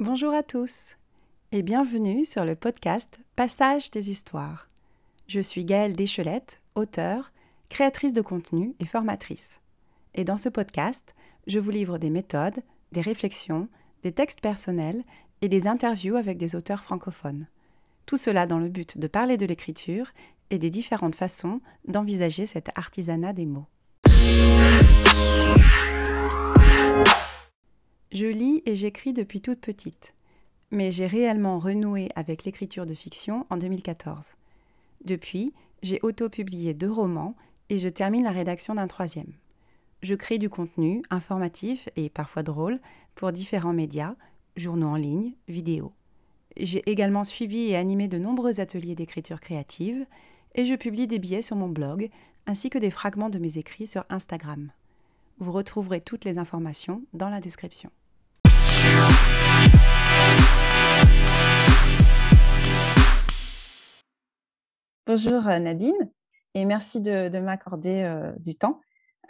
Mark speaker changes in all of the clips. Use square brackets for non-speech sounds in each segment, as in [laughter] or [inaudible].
Speaker 1: Bonjour à tous et bienvenue sur le podcast Passage des histoires. Je suis Gaëlle Deschelette, auteure, créatrice de contenu et formatrice. Et dans ce podcast, je vous livre des méthodes, des réflexions, des textes personnels et des interviews avec des auteurs francophones. Tout cela dans le but de parler de l'écriture et des différentes façons d'envisager cet artisanat des mots. Je lis et j'écris depuis toute petite, mais j'ai réellement renoué avec l'écriture de fiction en 2014. Depuis, j'ai auto-publié deux romans et je termine la rédaction d'un troisième. Je crée du contenu informatif et parfois drôle pour différents médias, journaux en ligne, vidéos. J'ai également suivi et animé de nombreux ateliers d'écriture créative et je publie des billets sur mon blog ainsi que des fragments de mes écrits sur Instagram. Vous retrouverez toutes les informations dans la description. Bonjour euh, Nadine et merci de, m'accorder euh, du temps.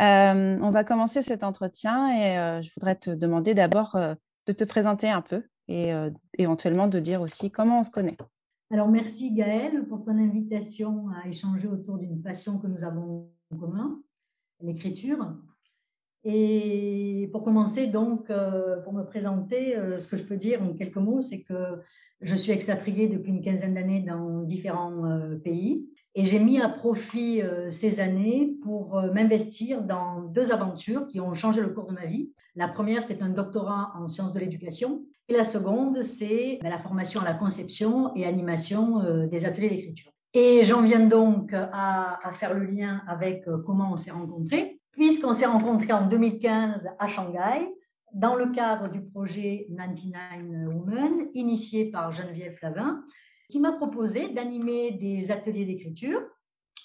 Speaker 1: Euh, on va commencer cet entretien et je voudrais te demander d'abord de te présenter un peu et éventuellement de dire aussi comment on se connaît.
Speaker 2: Alors merci Gaëlle pour ton invitation à échanger autour d'une passion que nous avons en commun, l'écriture. Et pour commencer, donc, pour me présenter, ce que je peux dire en quelques mots, c'est que je suis expatriée depuis une quinzaine d'années dans différents pays. Et j'ai mis à profit euh, ces années pour euh, m'investir dans deux aventures qui ont changé le cours de ma vie. La première, c'est un doctorat en sciences de l'éducation. Et la seconde, c'est ben, la formation à la conception et animation euh, des ateliers d'écriture. Et j'en viens donc à, faire le lien avec comment on s'est rencontrés, puisqu'on s'est rencontrés en 2015 à Shanghai dans le cadre du projet 99 Women, initié par Geneviève Flavin, qui m'a proposé d'animer des ateliers d'écriture.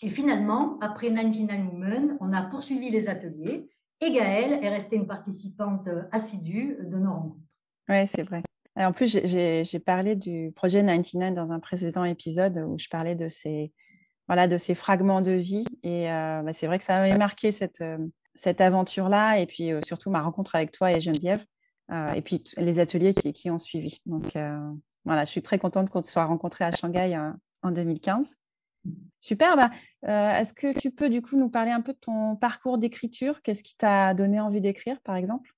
Speaker 2: Et finalement, après 99 Women, on a poursuivi les ateliers et Gaëlle est restée une participante assidue de nos rencontres.
Speaker 1: Oui, c'est vrai. en plus, j'ai parlé du projet 99 dans un précédent épisode où je parlais de ces, voilà, de ces fragments de vie. Et euh, bah, c'est vrai que ça m'avait marqué cette, euh, cette aventure-là et puis euh, surtout ma rencontre avec toi et Geneviève. et puis les ateliers qui, qui ont suivi. Donc, voilà, je suis très contente qu'on se soit rencontrés à Shanghai en 2015. Super. Bah, euh, est-ce que tu peux du coup nous parler un peu de ton parcours d'écriture? Qu'est-ce qui t'a donné envie d'écrire, par exemple?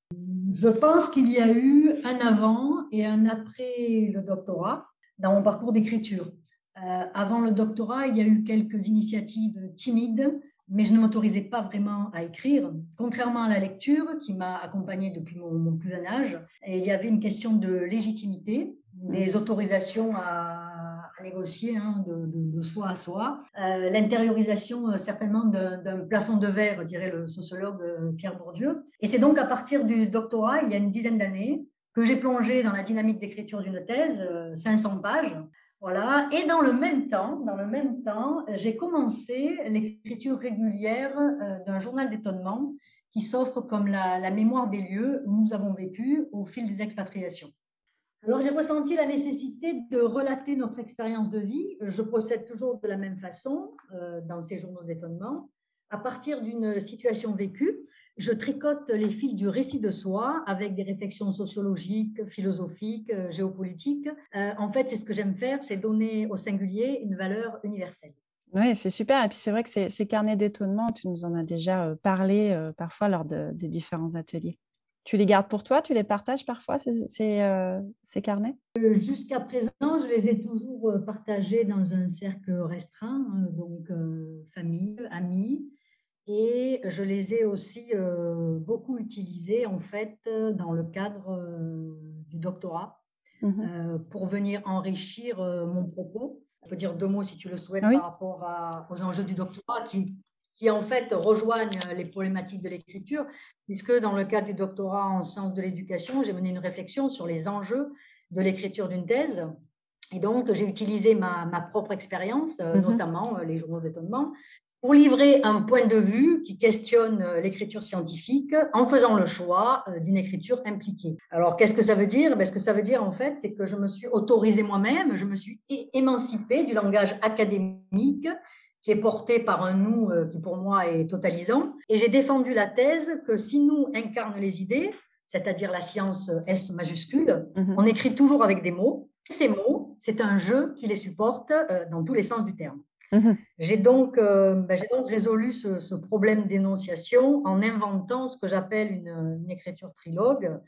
Speaker 2: Je pense qu'il y a eu un avant et un après le doctorat dans mon parcours d'écriture. Euh, avant le doctorat, il y a eu quelques initiatives timides, mais je ne m'autorisais pas vraiment à écrire, contrairement à la lecture qui m'a accompagnée depuis mon, mon, plus jeune âge. Et il y avait une question de légitimité des autorisations à, négocier hein, de, soi à soi, euh, l'intériorisation euh, certainement d'un plafond de verre, dirait le sociologue euh, Pierre Bourdieu. Et c'est donc à partir du doctorat, il y a une dizaine d'années, que j'ai plongé dans la dynamique d'écriture d'une thèse, 500 pages. Voilà. Et dans le même temps, dans le même temps, j'ai commencé l'écriture régulière d'un journal d'étonnement qui s'offre comme la, la mémoire des lieux où nous avons vécu au fil des expatriations. Alors j'ai ressenti la nécessité de relater notre expérience de vie. Je procède toujours de la même façon euh, dans ces journaux d'étonnement. À partir d'une situation vécue, je tricote les fils du récit de soi avec des réflexions sociologiques, philosophiques, euh, géopolitiques. Euh, en fait, c'est ce que j'aime faire, c'est donner au singulier une valeur universelle.
Speaker 1: Oui, c'est super. Et puis c'est vrai que ces, carnets d'étonnement, tu nous en as déjà parlé parfois lors de différents ateliers. Tu les gardes pour toi Tu les partages parfois, ces, ces, euh, carnets?
Speaker 2: Euh, Jusqu'à présent, je les ai toujours euh, partagés dans un cercle restreint, donc famille, amis. Et je les ai aussi beaucoup utilisés, en fait, dans le cadre du doctorat, mmh pour venir enrichir mon propos. Je peux dire deux mots, si tu le souhaites, par rapport aux enjeux du doctorat, qui, qui en fait rejoignent les problématiques de l'écriture, puisque dans le cadre du doctorat en sciences de l'éducation, j'ai mené une réflexion sur les enjeux de l'écriture d'une thèse. Et donc, j'ai utilisé ma, propre expérience, euh, mhm. notamment euh, les journaux d'étonnement, pour livrer un point de vue qui questionne euh, l'écriture scientifique en faisant le choix d'une écriture impliquée. Alors, qu'est-ce que ça veut dire? Ben, Ce que ça veut dire, en fait, c'est que je me suis autorisée moi-même, je me suis émancipée du langage académique qui est porté par un nous qui pour moi est totalisant. Et j'ai défendu la thèse que si nous incarne les idées, c'est-à-dire la science S majuscule, mhm. on écrit toujours avec des mots. Ces mots, c'est un jeu qui les supporte dans tous les sens du terme. Mhm. J'ai donc, euh, ben, donc, résolu ce, problème d'énonciation en inventant ce que j'appelle une, écriture trilogue,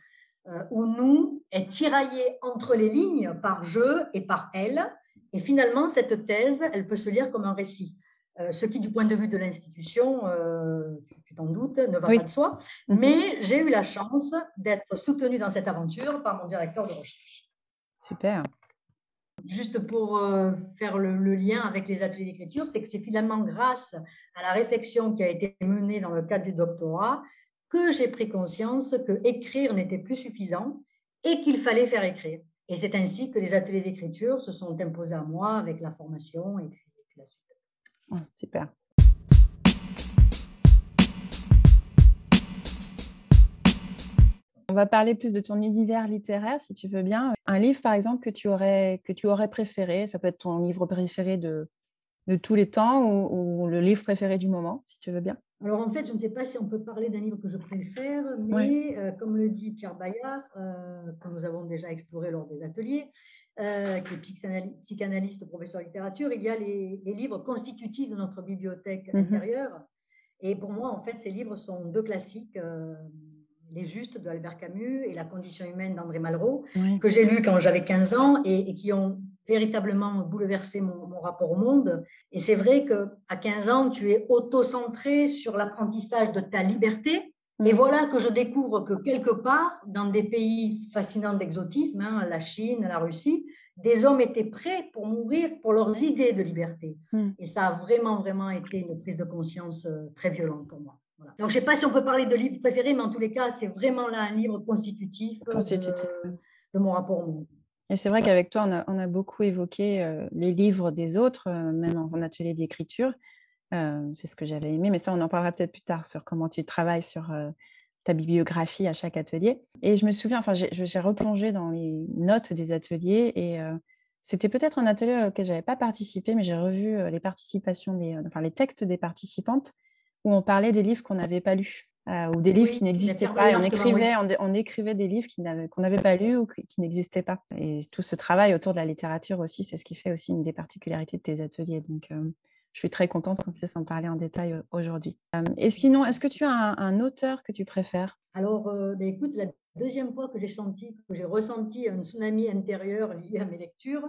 Speaker 2: euh, où nous est tiraillé entre les lignes par je et par elle. Et finalement, cette thèse, elle peut se lire comme un récit. Euh, ce qui, du point de vue de l'institution, tu t'en doutes, ne va pas de soi. Mhm. Mais j'ai eu la chance d'être soutenue dans cette aventure par mon directeur de recherche.
Speaker 1: Super.
Speaker 2: Juste pour euh, faire le, lien avec les ateliers d'écriture, c'est que c'est finalement grâce à la réflexion qui a été menée dans le cadre du doctorat que j'ai pris conscience que écrire n'était plus suffisant et qu'il fallait faire écrire. Et c'est ainsi que les ateliers d'écriture se sont imposés à moi avec la formation et puis, la suite.
Speaker 1: super. On va parler plus de ton univers littéraire, si tu veux bien. Un livre, par exemple, que tu aurais, que tu aurais préféré, ça peut être ton livre préféré de, de tous les temps ou, le livre préféré du moment, si tu veux bien.
Speaker 2: Alors en fait, je ne sais pas si on peut parler d'un livre que je préfère, mais euh, comme le dit Pierre Bayard, euh, que nous avons déjà exploré lors des ateliers, euh, qui est psychanalyste, professeur de littérature, il y a les, livres constitutifs de notre bibliothèque mhm. intérieure. Et pour moi, en fait, ces livres sont deux classiques. Les Justes de Albert Camus et La condition humaine d'André Malraux, que j'ai lu quand j'avais 15 ans et, qui ont véritablement bouleversé mon, rapport au monde. Et c'est vrai qu'à 15 ans, tu es auto-centré sur l'apprentissage de ta liberté. Et voilà que je découvre que quelque part, dans des pays fascinants d'exotisme, hein, la Chine, la Russie, des hommes étaient prêts pour mourir pour leurs idées de liberté. Mm. Et ça a vraiment, vraiment été une prise de conscience euh, très violente pour moi. Donc, je ne sais pas si on peut parler de livre préféré, mais en tous les cas, c'est vraiment là un livre constitutif, De, mon rapport au monde.
Speaker 1: Et c'est vrai qu'avec toi, on a, beaucoup évoqué euh, les livres des autres, euh, même en, atelier d'écriture. Euh, c'est ce que j'avais aimé, mais ça, on en parlera peut-être plus tard sur comment tu travailles sur ta bibliographie à chaque atelier. Et je me souviens, enfin, j'ai replongé dans les notes des ateliers et c'était peut-être un atelier auquel je n'avais pas participé, mais j'ai revu les participations, des, enfin, les textes des participantes où on parlait des livres qu'on n'avait pas lus. Euh, ou des livres qui n'existaient pas. Et on écrivait, on, écrivait des livres qu'on n'avait pas lus ou qui, n'existaient pas. Et tout ce travail autour de la littérature aussi, c'est ce qui fait aussi une des particularités de tes ateliers. Donc, euh, je suis très contente qu'on puisse en parler en détail euh, aujourd'hui. et sinon, est-ce que tu as un, auteur que tu préfères?
Speaker 2: Alors, ben, écoute, la deuxième fois que j'ai senti, que j'ai ressenti un tsunami intérieur lié à mes lectures,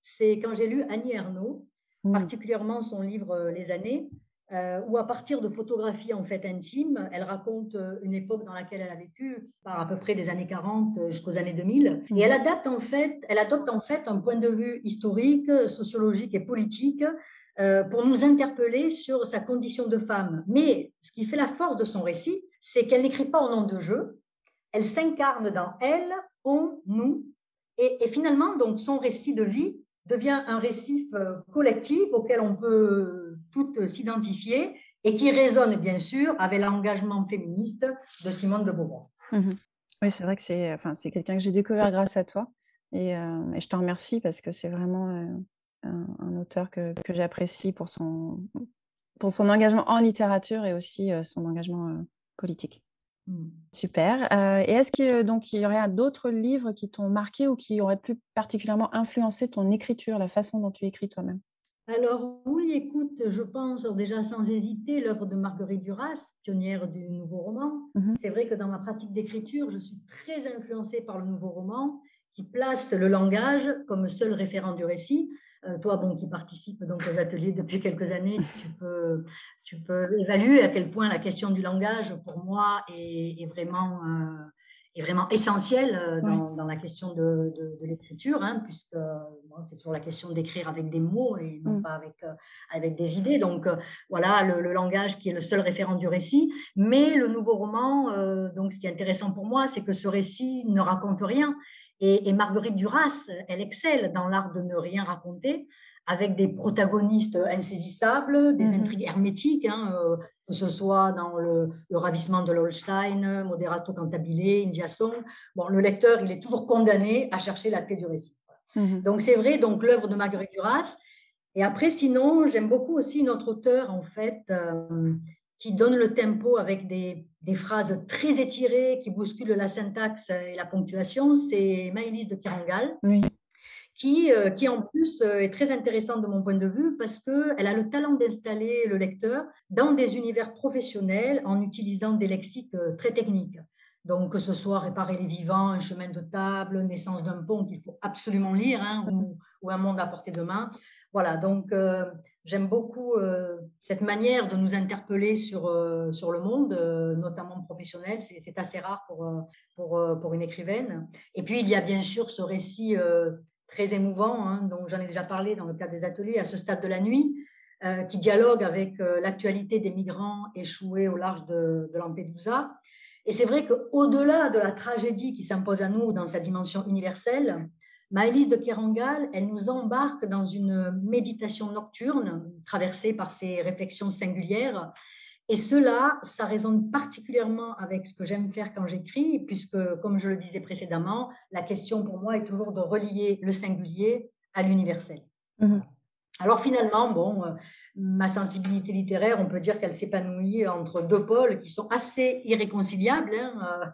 Speaker 2: c'est quand j'ai lu Annie Ernaux, mmh. particulièrement son livre Les années, euh, où à partir de photographies en fait intimes, elle raconte euh, une époque dans laquelle elle a vécu, par à peu près des années 40 euh, jusqu'aux années 2000, et elle adapte en fait, elle adopte en fait un point de vue historique, sociologique et politique pour nous interpeller sur sa condition de femme. Mais ce qui fait la force de son récit, c'est qu'elle n'écrit pas au nom de jeu, elle s'incarne dans elle, on, nous, et, et finalement donc son récit de vie devient un récit collectif auquel on peut toutes s'identifier et qui résonne bien sûr avec l'engagement féministe de Simone de Beauvoir.
Speaker 1: Mhm. Oui, c'est vrai que c'est enfin, quelqu'un que j'ai découvert grâce à toi et, euh, je te remercie parce que c'est vraiment euh, un, auteur que, que j'apprécie pour son, pour son engagement en littérature et aussi euh, son engagement politique. Hmm. Super. et est-ce qu'il donc il y aurait d'autres livres qui t'ont marqué ou qui auraient pu particulièrement influencer ton écriture, la façon dont tu écris toi-même?
Speaker 2: Alors oui, écoute, je pense déjà sans hésiter l'œuvre de Marguerite Duras, pionnière du nouveau roman. Mhm. C'est vrai que dans ma pratique d'écriture, je suis très influencée par le nouveau roman qui place le langage comme seul référent du récit. Euh, toi, bon, qui participe donc aux ateliers depuis quelques années, [laughs] tu peux, tu peux évaluer à quel point la question du langage, pour moi, est, vraiment euh, est vraiment essentiel euh, dans, la question de, l'écriture, hein, puisque c'est toujours la question d'écrire avec des mots et non mm. pas avec, euh, avec des idées. Donc euh, voilà, le, langage qui est le seul référent du récit. Mais le nouveau roman, donc ce qui est intéressant pour moi, c'est que ce récit ne raconte rien. Et, Marguerite Duras, elle excelle dans l'art de ne rien raconter avec des protagonistes insaisissables, des mm-hmm. intrigues hermétiques, hein, que ce soit dans le, ravissement de l'Holstein, Moderato Cantabile, Indiason. Bon, le lecteur, il est toujours condamné à chercher la clé du récit. Mhm. Donc c'est vrai, donc l'œuvre de Marguerite Duras, Et après, sinon, j'aime beaucoup aussi notre auteur, en fait, euh, qui donne le tempo avec des, des, phrases très étirées, qui bousculent la syntaxe et la ponctuation. C'est Maëlys de Kerangal. Qui, euh, qui, en plus euh, est très intéressante de mon point de vue parce qu'elle a le talent d'installer le lecteur dans des univers professionnels en utilisant des lexiques très techniques. Donc, que ce soit réparer les vivants, un chemin de table, naissance d'un pont qu'il faut absolument lire, hein, ou, ou, un monde à portée de main. Voilà, donc euh, j'aime beaucoup euh, cette manière de nous interpeller sur, euh, sur le monde, notamment professionnel. C'est assez rare pour, pour, pour, une écrivaine. Et puis, il y a bien sûr ce récit très émouvant, hein, dont j'en ai déjà parlé dans le cadre des ateliers, à ce stade de la nuit, qui dialogue avec l'actualité des migrants échoués au large de, de Lampedusa et c'est vrai qu'au-delà de la tragédie qui s'impose à nous dans sa dimension universelle, Maëlys de Kerangal, elle nous embarque dans une méditation nocturne traversée par ses réflexions singulières. Et cela, ça résonne particulièrement avec ce que j'aime faire quand j'écris, puisque, comme je le disais précédemment, la question pour moi est toujours de relier le singulier à l'universel. Mmh alors finalement, bon, euh, ma sensibilité littéraire, on peut dire qu'elle s'épanouit entre deux pôles qui sont assez irréconciliables, hein, euh,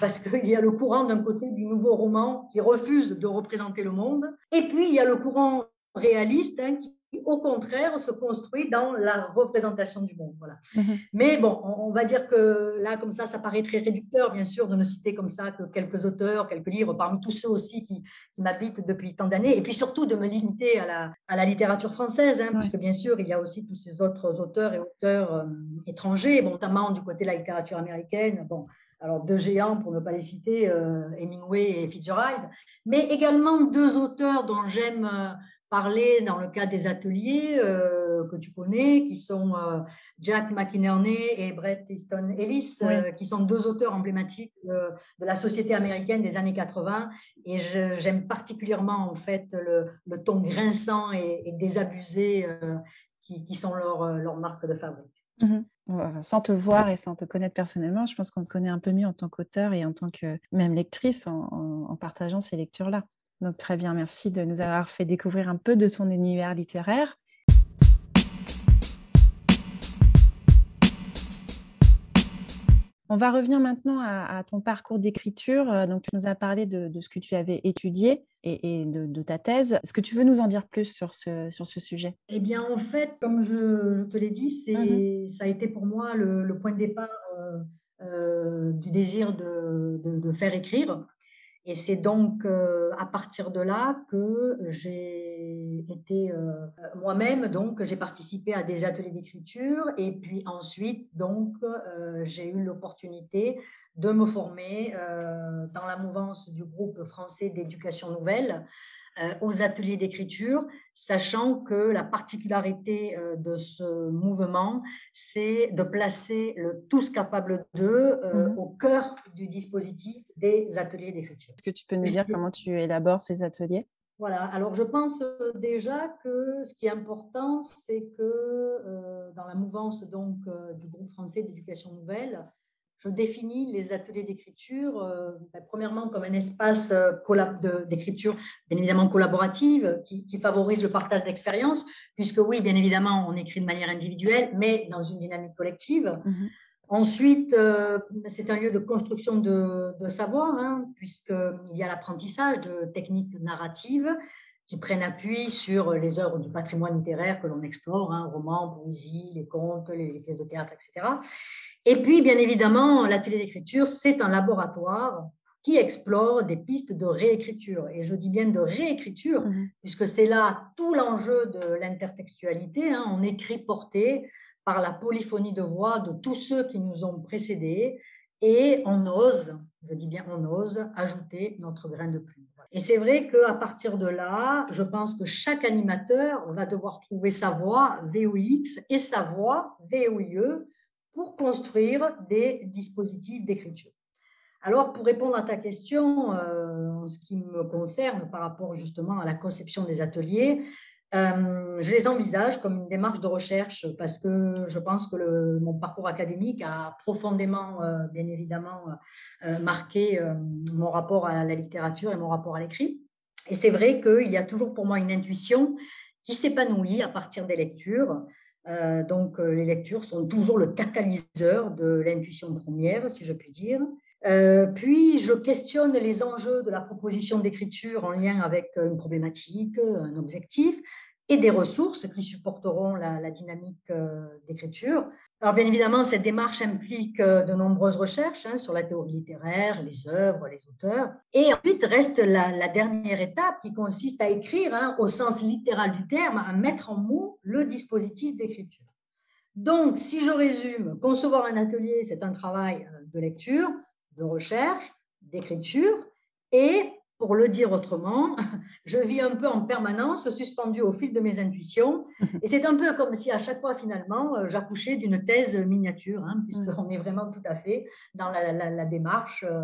Speaker 2: parce qu'il y a le courant d'un côté du nouveau roman qui refuse de représenter le monde, et puis il y a le courant réaliste hein, qui au contraire, se construit dans la représentation du monde. Voilà. Mhm. Mais bon, on, va dire que là, comme ça, ça paraît très réducteur, bien sûr, de ne citer comme ça que quelques auteurs, quelques livres, parmi tous ceux aussi qui, m'habitent depuis tant d'années, et puis surtout de me limiter à la, à la littérature française, hein, puisque bien sûr, il y a aussi tous ces autres auteurs et auteurs euh, étrangers, notamment du côté de la littérature américaine. Bon, alors deux géants pour ne pas les citer, euh, Hemingway et Fitzgerald, mais également deux auteurs dont j'aime euh, parler dans le cadre des ateliers euh, que tu connais, qui sont euh, Jack McInerney et Brett Easton Ellis, euh, qui sont deux auteurs emblématiques de la société américaine des années 80. Et j'aime particulièrement en fait le, ton grinçant et, désabusé qui, qui, sont leurs leur marques de fabrique.
Speaker 1: Mhm. Sans te voir et sans te connaître personnellement, je pense qu'on te connaît un peu mieux en tant qu'auteur et en tant que même lectrice en, en partageant ces lectures-là. Donc très bien, merci de nous avoir fait découvrir un peu de ton univers littéraire. On va revenir maintenant à, ton parcours d'écriture. Euh, donc, tu nous as parlé de, ce que tu avais étudié et, de, ta thèse. Est-ce que tu veux nous en dire plus sur ce, sur ce sujet?
Speaker 2: Eh bien, en fait, comme je, te l'ai dit, c'est, mhm. ça a été pour moi le, point de départ euh, euh, du désir de, de, faire écrire. Et c'est donc euh, à partir de là que j'ai été euh, moi-même, donc j'ai participé à des ateliers d'écriture et puis ensuite, donc euh, j'ai eu l'opportunité de me former dans la mouvance du groupe français d'éducation nouvelle aux ateliers d'écriture, sachant que la particularité euh, de ce mouvement, c'est de placer le tous capable d'eux euh, mhm. au cœur du dispositif des ateliers d'écriture.
Speaker 1: Est-ce que tu peux nous dire comment tu élabores ces ateliers?
Speaker 2: Voilà, alors je pense déjà que ce qui est important, c'est que dans la mouvance donc, du groupe français d'éducation nouvelle, je définis les ateliers d'écriture, euh, ben, premièrement comme un espace euh, d'écriture, bien évidemment collaborative, qui, favorise le partage d'expériences, puisque oui, bien évidemment, on écrit de manière individuelle, mais dans une dynamique collective. Mhm. Ensuite, euh, c'est un lieu de construction de, savoir, hein, puisqu'il y a l'apprentissage de techniques narratives qui prennent appui sur les œuvres du patrimoine littéraire que l'on explore, hein, romans, poésie, les contes, les, pièces de théâtre, etc. Et puis, bien évidemment, l'atelier d'écriture, c'est un laboratoire qui explore des pistes de réécriture. Et je dis bien de réécriture, mmh puisque c'est là tout l'enjeu de l'intertextualité. Hein. On écrit porté par la polyphonie de voix de tous ceux qui nous ont précédés et on ose, je dis bien on ose, ajouter notre grain de plume. Et c'est vrai qu'à partir de là, je pense que chaque animateur va devoir trouver sa voix VOX et sa voix VOIE pour construire des dispositifs d'écriture. Alors, pour répondre à ta question, euh, en ce qui me concerne par rapport justement à la conception des ateliers, euh, je les envisage comme une démarche de recherche parce que je pense que mon parcours académique a profondément, euh, bien évidemment, marqué mon rapport à la littérature et mon rapport à l'écrit. Et c'est vrai qu'il y a toujours pour moi une intuition qui s'épanouit à partir des lectures. Donc, les lectures sont toujours le catalyseur de l'intuition première, si je puis dire. puis, je questionne les enjeux de la proposition d'écriture en lien avec une problématique, un objectif et des ressources qui supporteront la, dynamique euh, d'écriture. Alors bien évidemment, cette démarche implique euh, de nombreuses recherches hein, sur la théorie littéraire, les œuvres, les auteurs. Et ensuite reste la, dernière étape qui consiste à écrire, hein, au sens littéral du terme, à mettre en mots le dispositif d'écriture. Donc, si je résume, concevoir un atelier, c'est un travail euh, de lecture, de recherche, d'écriture, et pour le dire autrement, [laughs] je vis un peu en permanence suspendu au fil de mes intuitions. [laughs] Et c'est un peu comme si à chaque fois, finalement, euh, j'accouchais d'une thèse miniature, hein, puisqu'on est vraiment tout à fait dans la, démarche euh,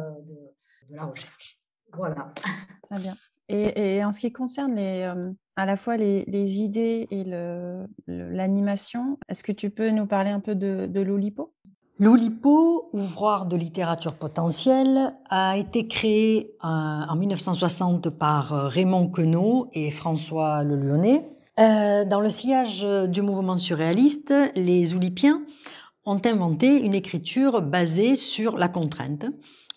Speaker 2: de, la recherche. Voilà. [laughs]
Speaker 1: Très bien. Et, en ce qui concerne les, euh, à la fois les, idées et l'animation, est-ce que tu peux nous parler un peu de, de l'Olipo
Speaker 2: L'Oulipo, ouvroir de littérature potentielle, a été créé en 1960 par euh, Raymond Queneau et François Le Lyonnais. Euh, dans le sillage du mouvement surréaliste, les Oulipiens ont inventé une écriture basée sur la contrainte.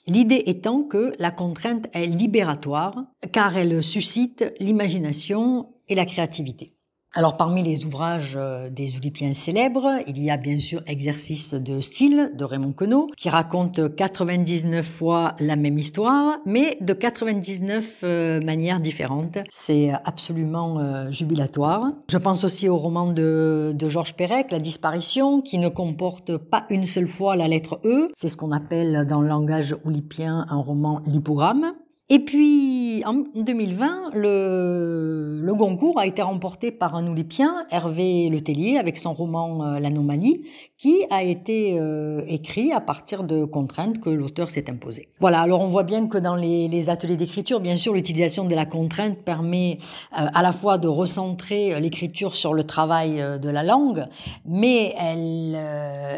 Speaker 2: L'idée étant que la contrainte est libératoire car elle suscite l'imagination et la créativité. Alors parmi les ouvrages euh, des Oulipiens célèbres, il y a bien sûr Exercice de style de Raymond Queneau, qui raconte 99 fois la même histoire, mais de 99 euh, manières différentes. C'est absolument euh, jubilatoire. Je pense aussi au roman de, de Georges Perec, La disparition, qui ne comporte pas une seule fois la lettre E. C'est ce qu'on appelle dans le langage oulipien un roman lipogramme. Et puis, en 2020, le, le Goncourt a été remporté par un Oulipien, Hervé Letellier, avec son roman euh, L'Anomalie, qui a été euh, écrit à partir de contraintes que l'auteur s'est imposées. Voilà, alors on voit bien que dans les, les ateliers d'écriture, bien sûr, l'utilisation de la contrainte permet euh, à la fois de recentrer l'écriture sur le travail de la langue, mais elle,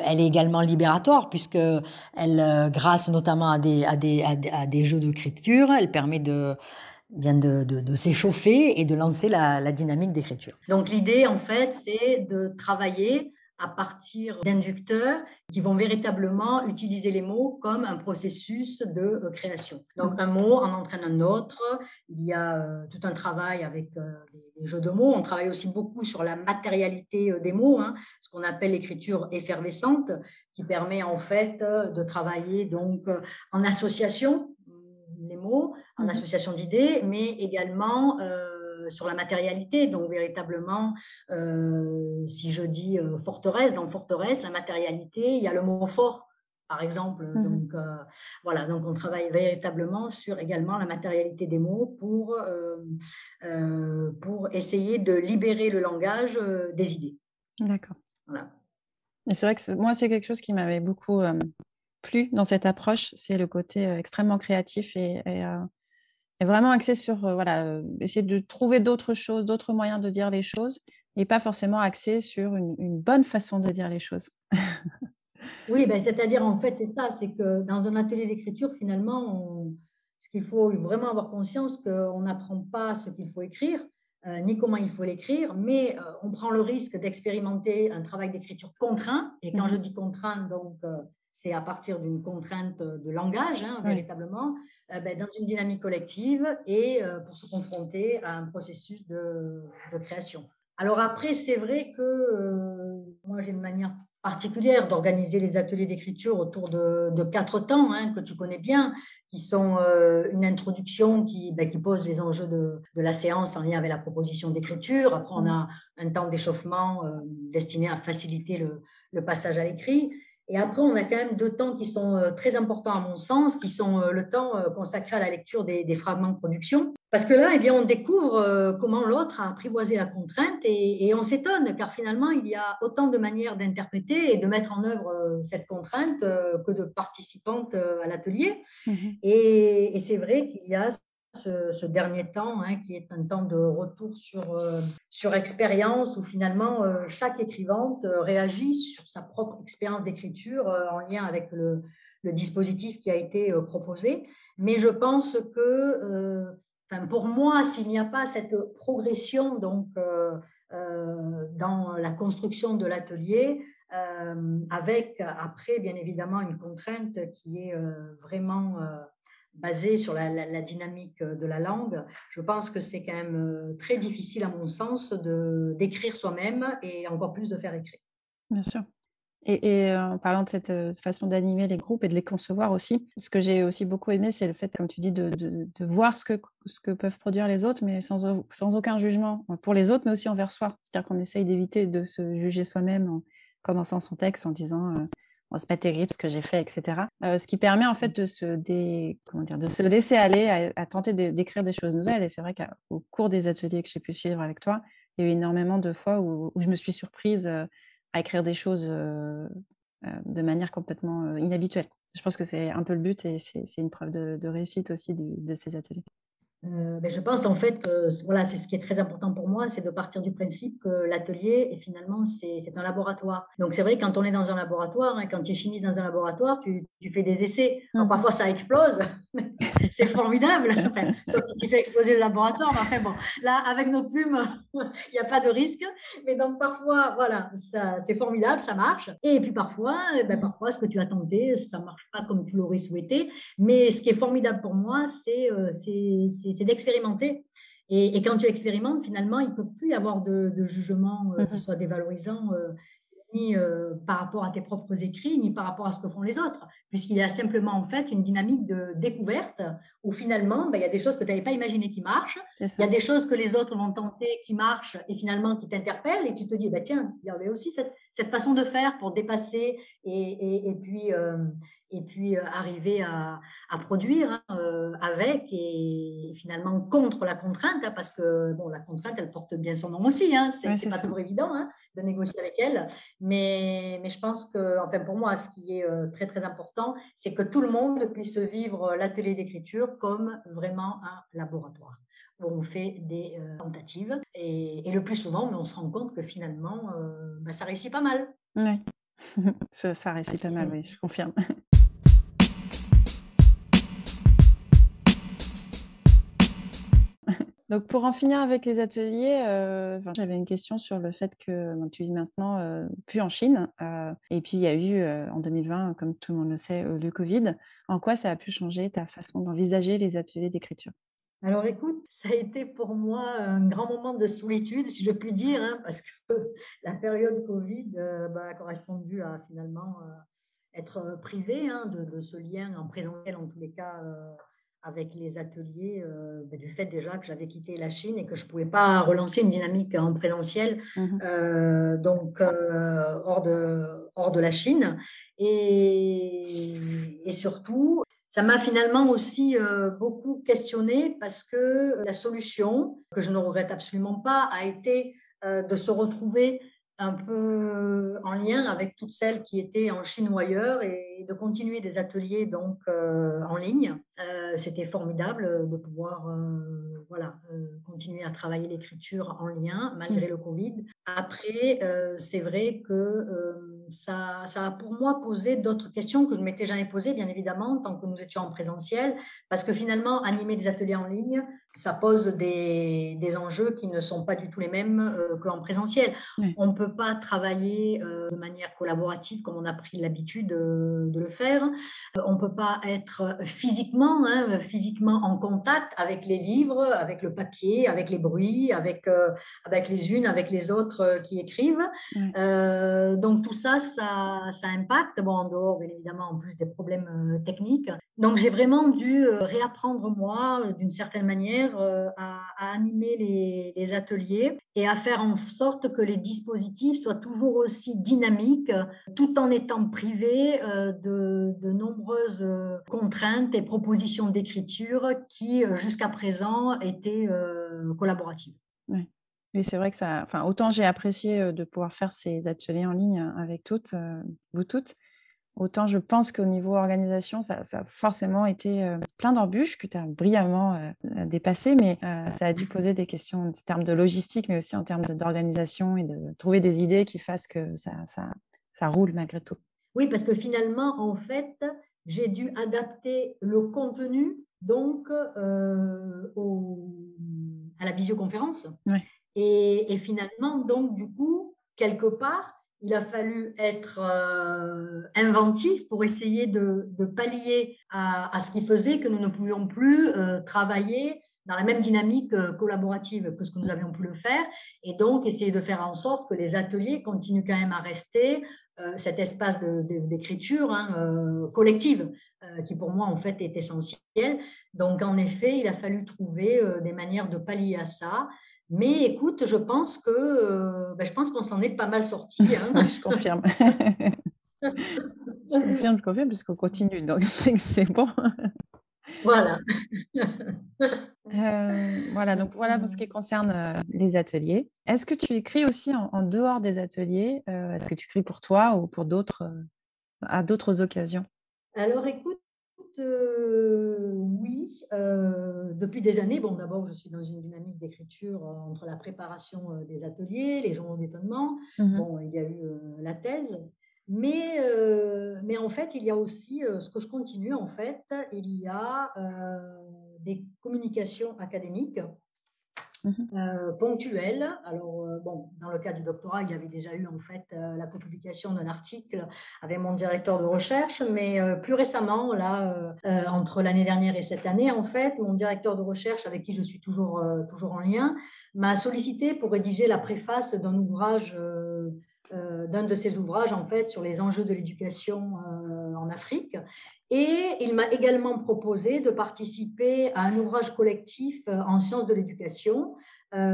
Speaker 2: elle est également libératoire, puisque elle, grâce notamment à des, à des, à des jeux d'écriture, elle permet de, bien de, de, s'échauffer et de lancer la, la dynamique d'écriture. Donc l'idée, en fait, c'est de travailler à partir d'inducteurs qui vont véritablement utiliser les mots comme un processus de euh, création. Donc un mot en entraîne un autre. Il y a euh, tout un travail avec euh, les, jeux de mots. On travaille aussi beaucoup sur la matérialité des mots, hein, ce qu'on appelle l'écriture effervescente, qui permet en fait de travailler donc en association mots, en mmh association d'idées, mais également euh, sur la matérialité. Donc, véritablement, euh, si je dis euh, forteresse, dans forteresse, la matérialité, il y a le mot fort, par exemple. Mmh donc, voilà, donc on travaille véritablement sur également la matérialité des mots pour, pour essayer de libérer le langage des idées.
Speaker 1: D'accord. Voilà. Et c'est vrai que moi, c'est quelque chose qui m'avait beaucoup plus dans cette approche, c'est le côté euh, extrêmement créatif et, euh, vraiment axé sur euh, voilà, essayer de trouver d'autres choses, d'autres moyens de dire les choses et pas forcément axé sur une, bonne façon de dire les choses. [laughs]
Speaker 2: oui, ben, c'est-à-dire en fait, c'est ça, c'est que dans un atelier d'écriture, finalement, ce qu'il faut vraiment avoir conscience qu'on n'apprend pas ce qu'il faut écrire, ni comment il faut l'écrire, mais on prend le risque d'expérimenter un travail d'écriture contraint. Et quand mmh je dis contraint, donc c'est à partir d'une contrainte de langage, hein, véritablement, euh, ben, dans une dynamique collective et euh, pour se confronter à un processus de, création. Alors après, c'est vrai que euh, moi, j'ai une manière particulière d'organiser les ateliers d'écriture autour de, quatre temps hein, que tu connais bien, qui sont une introduction qui, ben, qui, pose les enjeux de, la séance en lien avec la proposition d'écriture. Après, on a un temps d'échauffement destiné à faciliter le passage à l'écrit. Et après, on a quand même deux temps qui sont euh, très importants à mon sens, qui sont euh, le temps euh, consacré à la lecture des, fragments de production. Parce que là, eh bien, on découvre comment l'autre a apprivoisé la contrainte et, on s'étonne, car finalement, il y a autant de manières d'interpréter et de mettre en œuvre cette contrainte que de participantes à l'atelier. Mmh et, et c'est vrai qu'il y a ce, dernier temps, hein, qui est un temps de retour sur, euh, sur expérience, où finalement euh, chaque écrivante euh, réagit sur sa propre expérience d'écriture en lien avec le, dispositif qui a été proposé. Mais je pense que, pour moi, s'il n'y a pas cette progression donc, dans la construction de l'atelier, avec après, bien évidemment, une contrainte qui est vraiment basée sur la, dynamique de la langue. Je pense que c'est quand même très difficile, à mon sens, d'écrire soi-même et encore plus de faire écrire.
Speaker 1: Bien sûr. Et, en parlant de cette façon d'animer les groupes et de les concevoir aussi, ce que j'ai aussi beaucoup aimé, c'est le fait, comme tu dis, de, voir ce que, ce que peuvent produire les autres, mais sans, sans aucun jugement pour les autres, mais aussi envers soi. C'est-à-dire qu'on essaye d'éviter de se juger soi-même en commençant son texte en disant ce c'est pas terrible ce que j'ai fait, etc. ce qui permet en fait de se, comment dire, de se laisser aller à, tenter d'écrire des choses nouvelles. Et c'est vrai qu'au cours des ateliers que j'ai pu suivre avec toi, il y a eu énormément de fois où, où je me suis surprise à écrire des choses de manière complètement inhabituelle. Je pense que c'est un peu le but et c'est une preuve de, réussite aussi de ces ateliers.
Speaker 2: Euh, ben, je pense en fait que voilà, c'est ce qui est très important pour moi, c'est de partir du principe que l'atelier, et finalement, c'est un laboratoire. Donc c'est vrai, quand on est dans un laboratoire, hein, quand tu es chimiste dans un laboratoire, tu, tu fais des essais. Alors, mmh. parfois, ça explose, [laughs] c'est formidable, sauf si tu fais exploser le laboratoire. Mais enfin, bon, là, avec nos plumes, [laughs] il n'y a pas de risque. Mais donc parfois, voilà, c'est formidable, ça marche. Et puis parfois, eh ben, parfois, ce que tu as tenté, ça ne marche pas comme tu l'aurais souhaité. Mais ce qui est formidable pour moi, c'est euh, c'est d'expérimenter. Et, quand tu expérimentes, finalement, il ne peut plus y avoir de, jugement euh, qui mm-hmm. soit dévalorisant, euh, ni euh, par rapport à tes propres écrits, ni par rapport à ce que font les autres, puisqu'il y a simplement en fait une dynamique de découverte où finalement, ben, il y a des choses que tu n'avais pas imaginé qui marchent, il y a des choses que les autres vont tenter qui marchent et finalement qui t'interpellent, et tu te dis, bah, tiens, il y avait aussi cette, cette façon de faire pour dépasser et, et, puis, et puis euh, arriver à, produire hein, euh, avec et finalement contre la contrainte, hein, parce que bon, la contrainte, elle porte bien son nom aussi. Hein, c'est pas toujours évident de négocier avec elle, mais, mais je pense que, enfin pour moi, ce qui est euh, très très important, c'est que tout le monde puisse vivre l'atelier d'écriture comme vraiment un laboratoire où on fait des tentatives et, le plus souvent, on se rend compte que finalement, bah, ça réussit pas mal.
Speaker 1: Oui. [laughs] ça, ça réussit pas mal, oui, je confirme. [laughs] Donc pour en finir avec les ateliers, euh, j'avais une question sur le fait que tu vis maintenant euh, plus en Chine. Euh, et puis il y a eu en 2020, comme tout le monde le sait, le Covid. En quoi ça a pu changer ta façon d'envisager les ateliers d'écriture?
Speaker 2: Alors écoute, ça a été pour moi un grand moment de solitude, si je puis dire, hein, parce que [laughs] la période Covid bah, a correspondu à finalement être privé hein, de, de, ce lien en présentiel, en tous les cas, avec les ateliers, euh, ben, du fait déjà que j'avais quitté la Chine et que je ne pouvais pas relancer une dynamique en présentiel, mmh euh, donc euh, hors, de, hors de la Chine. Et, et surtout, ça m'a finalement aussi beaucoup questionné parce que la solution, que je ne regrette absolument pas, a été de se retrouver un peu en lien avec toutes celles qui étaient en Chine ou ailleurs et de continuer des ateliers donc en ligne. C'était formidable de pouvoir voilà, continuer à travailler l'écriture en lien malgré mmh. le Covid. Après, c'est vrai que ça, ça, a pour moi posé d'autres questions que je ne m'étais jamais posées, bien évidemment, tant que nous étions en présentiel, parce que finalement, animer des ateliers en ligne, ça pose des, des, enjeux qui ne sont pas du tout les mêmes euh, que qu'en présentiel. On ne peut pas travailler euh, de manière collaborative comme on a pris l'habitude de, le faire. Euh, on ne peut pas être physiquement, hein, physiquement en contact avec les livres, avec le papier, avec les bruits, avec, avec les unes, avec les autres qui écrivent. donc tout ça, ça, ça, impacte. Bon, en dehors, bien évidemment, en plus des problèmes techniques. Donc j'ai vraiment dû réapprendre moi, d'une certaine manière, euh, à, animer les, ateliers et à faire en sorte que les dispositifs soient toujours aussi dynamiques, tout en étant privés euh, de, nombreuses euh, contraintes et propositions d'écriture qui, jusqu'à présent, étaient collaboratives.
Speaker 1: Oui. Oui, c'est vrai que ça. Enfin, autant j'ai apprécié de pouvoir faire ces ateliers en ligne avec toutes, vous toutes, Autant je pense qu'au niveau organisation, ça, a forcément été euh, plein d'embûches que tu as brillamment euh, dépassées, mais euh, ça a dû poser des questions en termes de logistique, mais aussi en termes d'organisation et de trouver des idées qui fassent que ça, ça, roule malgré tout.
Speaker 2: Oui, parce que finalement, en fait, j'ai dû adapter le contenu donc au, à la visioconférence. Et, finalement, donc, du coup, quelque part, il a fallu être inventif pour essayer de, pallier à, ce qui faisait que nous ne pouvions plus travailler dans la même dynamique euh, collaborative que ce que nous avions pu le faire, et donc essayer de faire en sorte que les ateliers continuent quand même à rester euh, cet espace d'écriture hein, euh, collective, qui pour moi en fait est essentiel. Donc en effet, il a fallu trouver des manières de pallier à ça. Mais écoute, je pense que ben, je pense qu'on s'en est pas mal sorti.
Speaker 1: Hein. [laughs] je confirme. [laughs] je confirme, je confirme, puisqu'on continue, donc [laughs] c'est bon.
Speaker 2: Voilà.
Speaker 1: Euh, voilà, donc voilà pour ce qui concerne euh, les ateliers. Est-ce que tu écris aussi en, dehors des ateliers euh, Est-ce que tu écris pour toi ou pour d'autres, à d'autres occasions?
Speaker 2: Alors écoute, oui, depuis des années. Bon, d'abord, je suis dans une dynamique d'écriture entre la préparation des ateliers, les journaux d'étonnement. Mmh bon, il y a eu la thèse. Mais, euh, mais en fait, il y a aussi, euh, ce que je continue, en fait, il y a euh, des communications académiques mmh ponctuelles. Alors, bon, dans le cas du doctorat, il y avait déjà eu, en fait, la publication d'un article avec mon directeur de recherche, mais plus récemment, là, entre l'année dernière et cette année, en fait, mon directeur de recherche, avec qui je suis toujours, toujours en lien, m'a sollicité pour rédiger la préface d'un ouvrage d'un de ses ouvrages en fait sur les enjeux de l'éducation euh, en Afrique. Et il m'a également proposé de participer à un ouvrage collectif euh, en sciences de l'éducation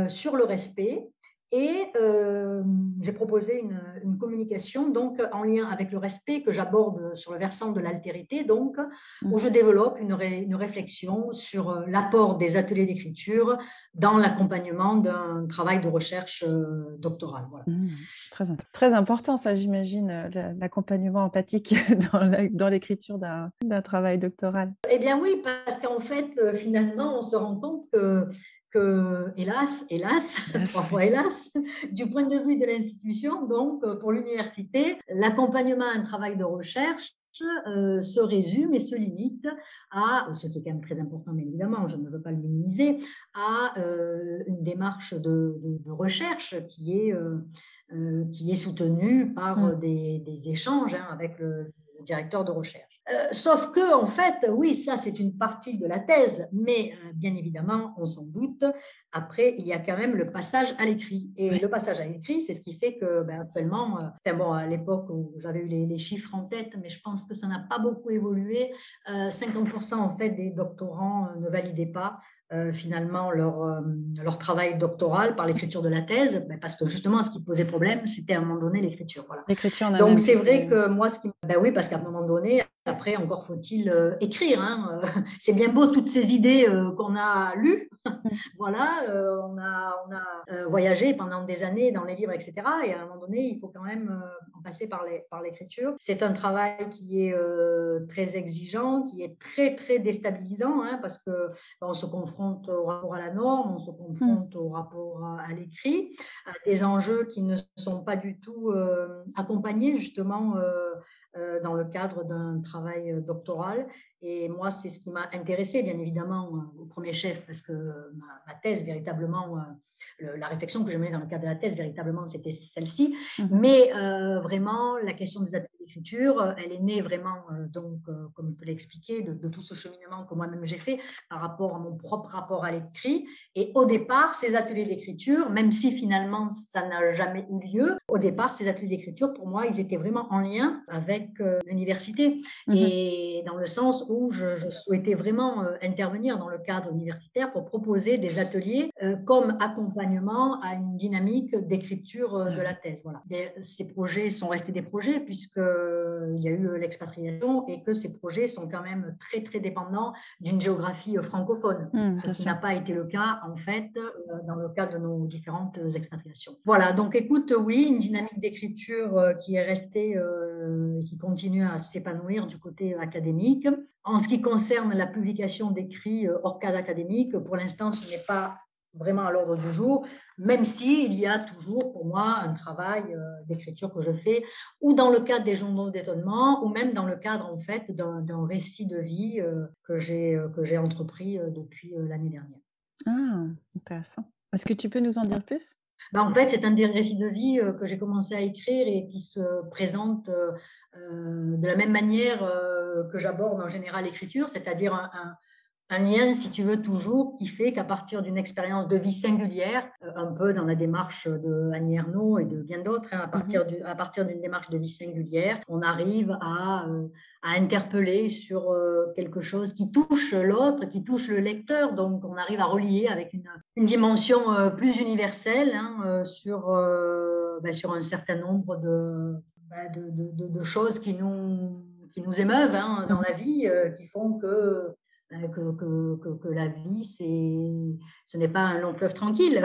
Speaker 2: sur le respect et euh, j'ai proposé une, communication donc en lien avec le respect que j'aborde sur le versant de l'altérité, donc où je mmh. développe une, une réflexion sur euh, l'apport des ateliers d'écriture dans l'accompagnement d'un travail de recherche euh, doctoral. Voilà.
Speaker 1: Mmh. très, très important, ça, j'imagine, l'accompagnement empathique [laughs] dans l'écriture d'un travail doctoral.
Speaker 2: Eh bien oui, parce qu'en fait, finalement, on se rend compte que que, hélas, hélas, [laughs] parfois hélas, du point de vue de l'institution, donc euh, pour l'université, l'accompagnement à un travail de recherche euh, se résume et se limite à, ce qui est quand même très important, mais évidemment, je ne veux pas le minimiser, à euh, une démarche de, recherche qui est, qui est soutenue par mmh. des, échanges hein, avec le directeur de recherche. Euh, sauf que, en fait, oui, ça c'est une partie de la thèse, mais euh, bien évidemment, on s'en doute. Après, il y a quand même le passage à l'écrit. Et le passage à l'écrit, c'est ce qui fait que, ben, actuellement, euh, bon, à l'époque où j'avais eu les, chiffres en tête, mais je pense que ça n'a pas beaucoup évolué. 50% en fait des doctorants ne validaient pas euh, finalement leur, euh, leur travail doctoral par l'écriture de la thèse, ben, parce que justement, ce qui posait problème, c'était à un moment donné l'écriture. Voilà.
Speaker 1: L'écriture.
Speaker 2: Donc c'est vrai que moi, ce qui, ben oui, parce qu'à un moment donné, après, encore faut-il euh, écrire. Hein, [laughs] c'est bien beau toutes ces idées qu'on a lues. [laughs] Voilà, on a, voyagé pendant des années dans les livres, etc. Et à un moment donné, il faut quand même en passer par l'écriture. C'est un travail qui est très exigeant, qui est très très déstabilisant, hein, parce que ben, on se confronte au rapport à la norme, on se confronte au rapport à, l'écrit, à des enjeux qui ne sont pas du tout euh, accompagnés justement euh, euh, dans le cadre d'un travail doctoral. Et moi, c'est ce qui m'a intéressé, bien évidemment, au premier chef, parce que ma, thèse, véritablement, la réflexion que je menais dans le cadre de la thèse, véritablement, c'était celle-ci. Mmh Mais vraiment, la question des ateliers d'écriture, elle est née vraiment, donc, comme je peux l'expliquer, de, de, tout ce cheminement que moi-même j'ai fait par rapport à mon propre rapport à l'écrit. Et au départ, ces ateliers d'écriture, même si finalement ça n'a jamais eu lieu, au départ, ces ateliers d'écriture, pour moi, ils étaient vraiment en lien avec l'université. Mmh Et dans le sens où je, souhaitais vraiment euh, intervenir dans le cadre universitaire pour proposer des ateliers euh, comme accompagnement à une dynamique d'écriture euh, de la thèse. Voilà. ces projets sont restés des projets puisqu'il y a eu l'expatriation et que ces projets sont quand même très très dépendants d'une géographie francophone, mmh, ce qui n'a pas été le cas en fait dans le cadre de nos différentes expatriations. Voilà, donc écoute, oui, une dynamique d'écriture qui est restée et qui continue à s'épanouir du côté académique. En ce qui concerne la publication d'écrits euh, hors cadre académique, pour l'instant, ce n'est pas vraiment à l'ordre du jour, même s'il y a toujours pour moi un travail euh, d'écriture que je fais, ou dans le cadre des journaux d'étonnement, ou même dans le cadre en fait d'un récit de vie euh, que j'ai entrepris depuis l'année dernière.
Speaker 1: Ah, intéressant. Est-ce que tu peux nous en dire plus?
Speaker 2: Bah, En fait, c'est un des récits de vie que j'ai commencé à écrire et qui se présente de la même manière que j'aborde en général l'écriture, c'est-à-dire un, un lien, si tu veux, toujours, qui fait qu'à partir d'une expérience de vie singulière, euh, un peu dans la démarche de Annie Ernaux et de bien d'autres, hein, à partir mhm. à partir d'une démarche de vie singulière, on arrive à, euh, à interpeller sur euh, quelque chose qui touche l'autre, qui touche le lecteur. Donc, on arrive à relier avec une, une dimension plus universelle hein, sur, ben, sur un certain nombre ben, de, de, choses qui nous, qui nous émeuvent hein, dans mhm. la vie, qui font que euh, que, que, que, la vie, ce n'est pas un long fleuve tranquille,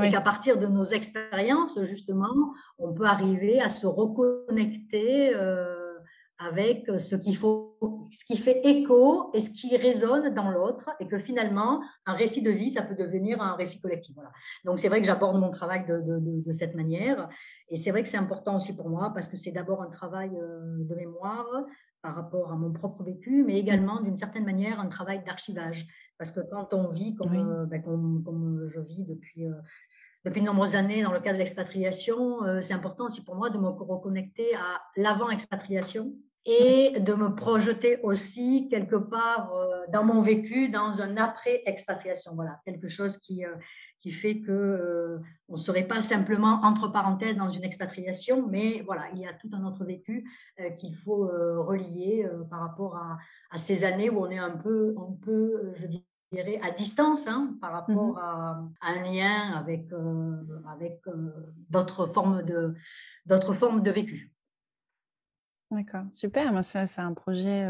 Speaker 2: et qu'à partir de nos expériences, justement, on peut arriver à se reconnecter euh, avec ce, qu'il faut, ce qui fait écho et ce qui résonne dans l'autre, et que finalement, un récit de vie, ça peut devenir un récit collectif. Voilà. Donc c'est vrai que j'aborde mon travail de, de, de, cette manière, et c'est vrai que c'est important aussi pour moi, parce que c'est d'abord un travail euh, de mémoire, par rapport à mon propre vécu, mais également d'une certaine manière un travail d'archivage. Parce que quand on vit comme, euh, ben, comme, je vis depuis, euh, depuis de nombreuses années dans le cadre de l'expatriation, euh, c'est important aussi pour moi de me reconnecter à l'avant-expatriation et de me projeter aussi quelque part dans mon vécu, dans un après-expatriation. Voilà, quelque chose qui, qui fait que euh, on ne serait pas simplement entre parenthèses dans une expatriation, mais voilà, il y a tout un autre vécu euh, qu'il faut euh, relier par rapport à, à, ces années où on est un peu, un peu je dirais, à distance hein, par rapport mmh à, un lien avec, avec d'autres formes de d'autres formes de vécu.
Speaker 1: D'accord, super. Ça, c'est un projet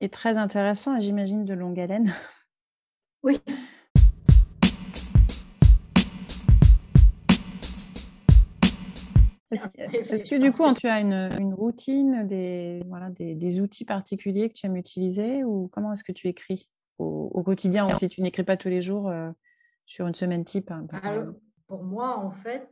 Speaker 1: est très intéressant et j'imagine de longue haleine.
Speaker 2: Oui.
Speaker 1: Est-ce que du coup, tu as une, routine, des, voilà, des, outils particuliers que tu aimes utiliser ou comment est-ce que tu écris au, quotidien ou si tu n'écris pas tous les jours euh, sur une semaine type hein,
Speaker 2: Pour moi, en fait,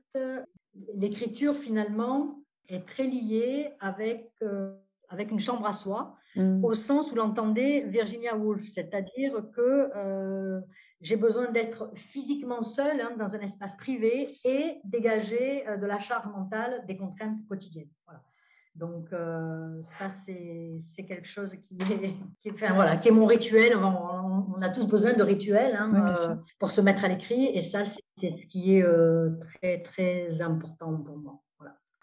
Speaker 2: l'écriture finalement est très liée avec, euh, avec une chambre à soi, mmh. au sens où l'entendait Virginia Woolf, c'est-à-dire que euh, j'ai besoin d'être physiquement seule hein, dans un espace privé et dégager euh, de la charge mentale des contraintes quotidiennes. Voilà. Donc, ça, c'est quelque chose qui est, qui, est, voilà, qui est mon rituel. On, a tous besoin de rituels hein, pour se mettre à l'écrit. Et ça, c'est ce qui est très, très important pour moi.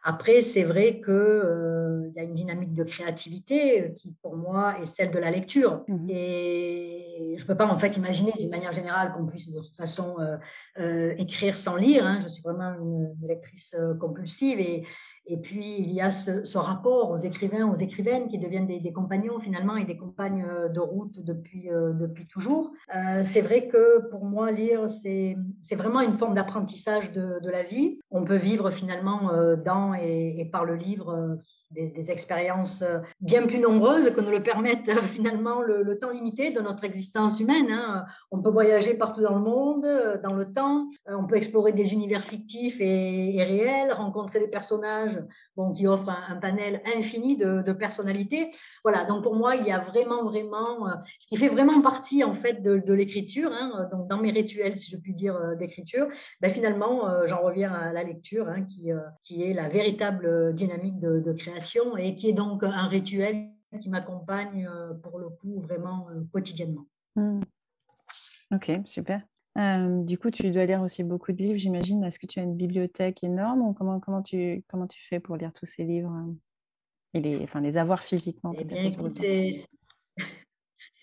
Speaker 2: Après, c'est vrai qu'il euh, y a une dynamique de créativité euh, qui, pour moi, est celle de la lecture. Mmh et je ne peux pas, en fait, imaginer d'une manière générale qu'on puisse de toute façon euh, écrire sans lire. Hein. Je suis vraiment une, une lectrice compulsive et, et puis, il y a ce, rapport aux écrivains, aux écrivaines qui deviennent des, compagnons finalement et des compagnes euh, de route depuis, euh, depuis toujours. Euh, c'est vrai que pour moi, lire, c'est vraiment une forme d'apprentissage de, la vie. On peut vivre finalement dans et par le livre des, expériences euh, bien plus nombreuses que nous le permettent euh, finalement le, temps limité de notre existence humaine. Hein. On peut voyager partout dans le monde, euh, dans le temps, on peut explorer des univers fictifs et, réels, rencontrer des personnages bon, qui offrent un, panel infini de, personnalités. Voilà, donc pour moi, il y a vraiment, vraiment, ce qui fait vraiment partie en fait de, l'écriture, hein, donc dans mes rituels, si je puis dire, d'écriture, ben finalement, j'en reviens à la lecture, hein, qui, qui est la véritable dynamique de création et qui est donc un rituel qui m'accompagne euh, pour le coup vraiment euh, quotidiennement.
Speaker 1: Mmh. Ok, super. Euh, du coup, tu dois lire aussi beaucoup de livres, j'imagine. Est-ce que tu as une bibliothèque énorme ou comment, comment, tu, comment tu fais pour lire tous ces livres et les, enfin, les avoir physiquement
Speaker 2: eh bien,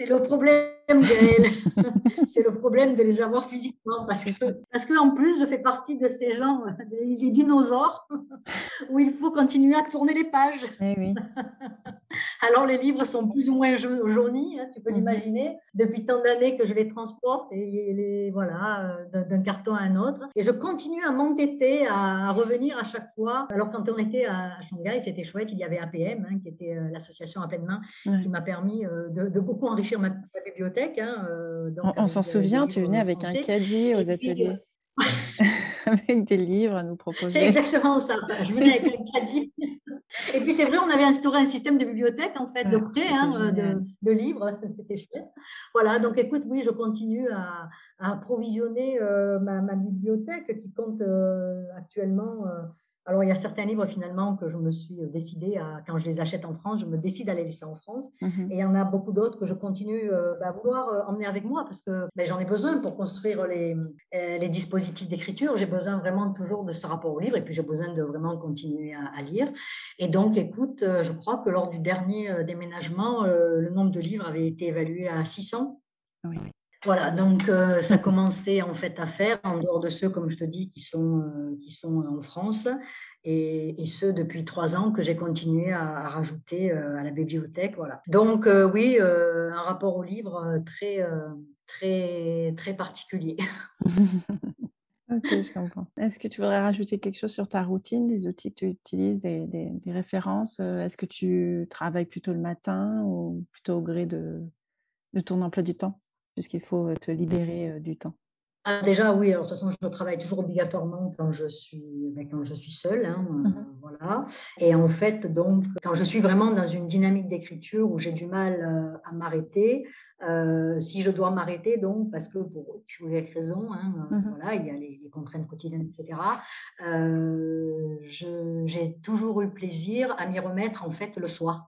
Speaker 2: c'est le problème d'elle. [laughs] c'est le problème de les avoir physiquement parce que, parce que en plus, je fais partie de ces gens, les dinosaures, [laughs] où il faut continuer à tourner les pages.
Speaker 1: Eh oui. [laughs]
Speaker 2: Alors, les livres sont plus ou moins jaunis, hein, tu peux mhm. l'imaginer, depuis tant d'années que je les transporte et les, voilà, euh, d'un carton à un autre. Et je continue à m'entêter, à, revenir à chaque fois. Alors, quand on était à Shanghai, c'était chouette, il y avait APM, hein, qui était euh, l'association à pleine main, qui m'a permis euh, de, beaucoup enrichir ma bibliothèque. Hein,
Speaker 1: euh, on, s'en souvient, tu venais avec un caddie aux ateliers. [laughs] avec des livres à nous proposer.
Speaker 2: C'est exactement ça. Je venais avec un caddie. [laughs] Et puis c'est vrai, on avait instauré un système de bibliothèque en fait, de prêt hein, de, livres, [laughs] c'était chouette. Voilà, donc écoute, oui, je continue à, à approvisionner ma, ma, bibliothèque qui compte actuellement alors, il y a certains livres finalement que je me suis euh, décidé à, quand je les achète en France, je me décide à les laisser en France. Mmh et il y en a beaucoup d'autres que je continue euh, bah, à vouloir euh, emmener avec moi parce que ben, j'en ai besoin pour construire les, les dispositifs d'écriture. J'ai besoin vraiment toujours de ce rapport au livre et puis j'ai besoin de vraiment continuer à, lire. Et donc, écoute, je crois que lors du dernier déménagement, le nombre de livres avait été évalué à 600. Oui. Voilà, donc ça commençait en fait à faire, en dehors de ceux, comme je te dis, qui sont, qui sont en France, et, ceux depuis trois ans que j'ai continué à, rajouter à la bibliothèque. Voilà. Donc oui, un rapport au livre très, très, très particulier. [laughs]
Speaker 1: ok, je comprends. Est-ce que tu voudrais rajouter quelque chose sur ta routine, des outils que tu utilises, des, des références Est-ce que tu travailles plutôt le matin ou plutôt au gré de, de ton emploi du temps? Puisqu'il faut te libérer du temps
Speaker 2: ah, déjà, oui. Alors, de toute façon, je travaille toujours obligatoirement quand je suis, ben, quand je suis seule. Hein, mmh voilà. Et en fait, donc, quand je suis vraiment dans une dynamique d'écriture où j'ai du mal à m'arrêter, si je dois m'arrêter, donc, parce que pour X ou Y raison, hein, mmh voilà, il y a les, contraintes quotidiennes, etc., j'ai toujours eu plaisir à m'y remettre, en fait, le soir.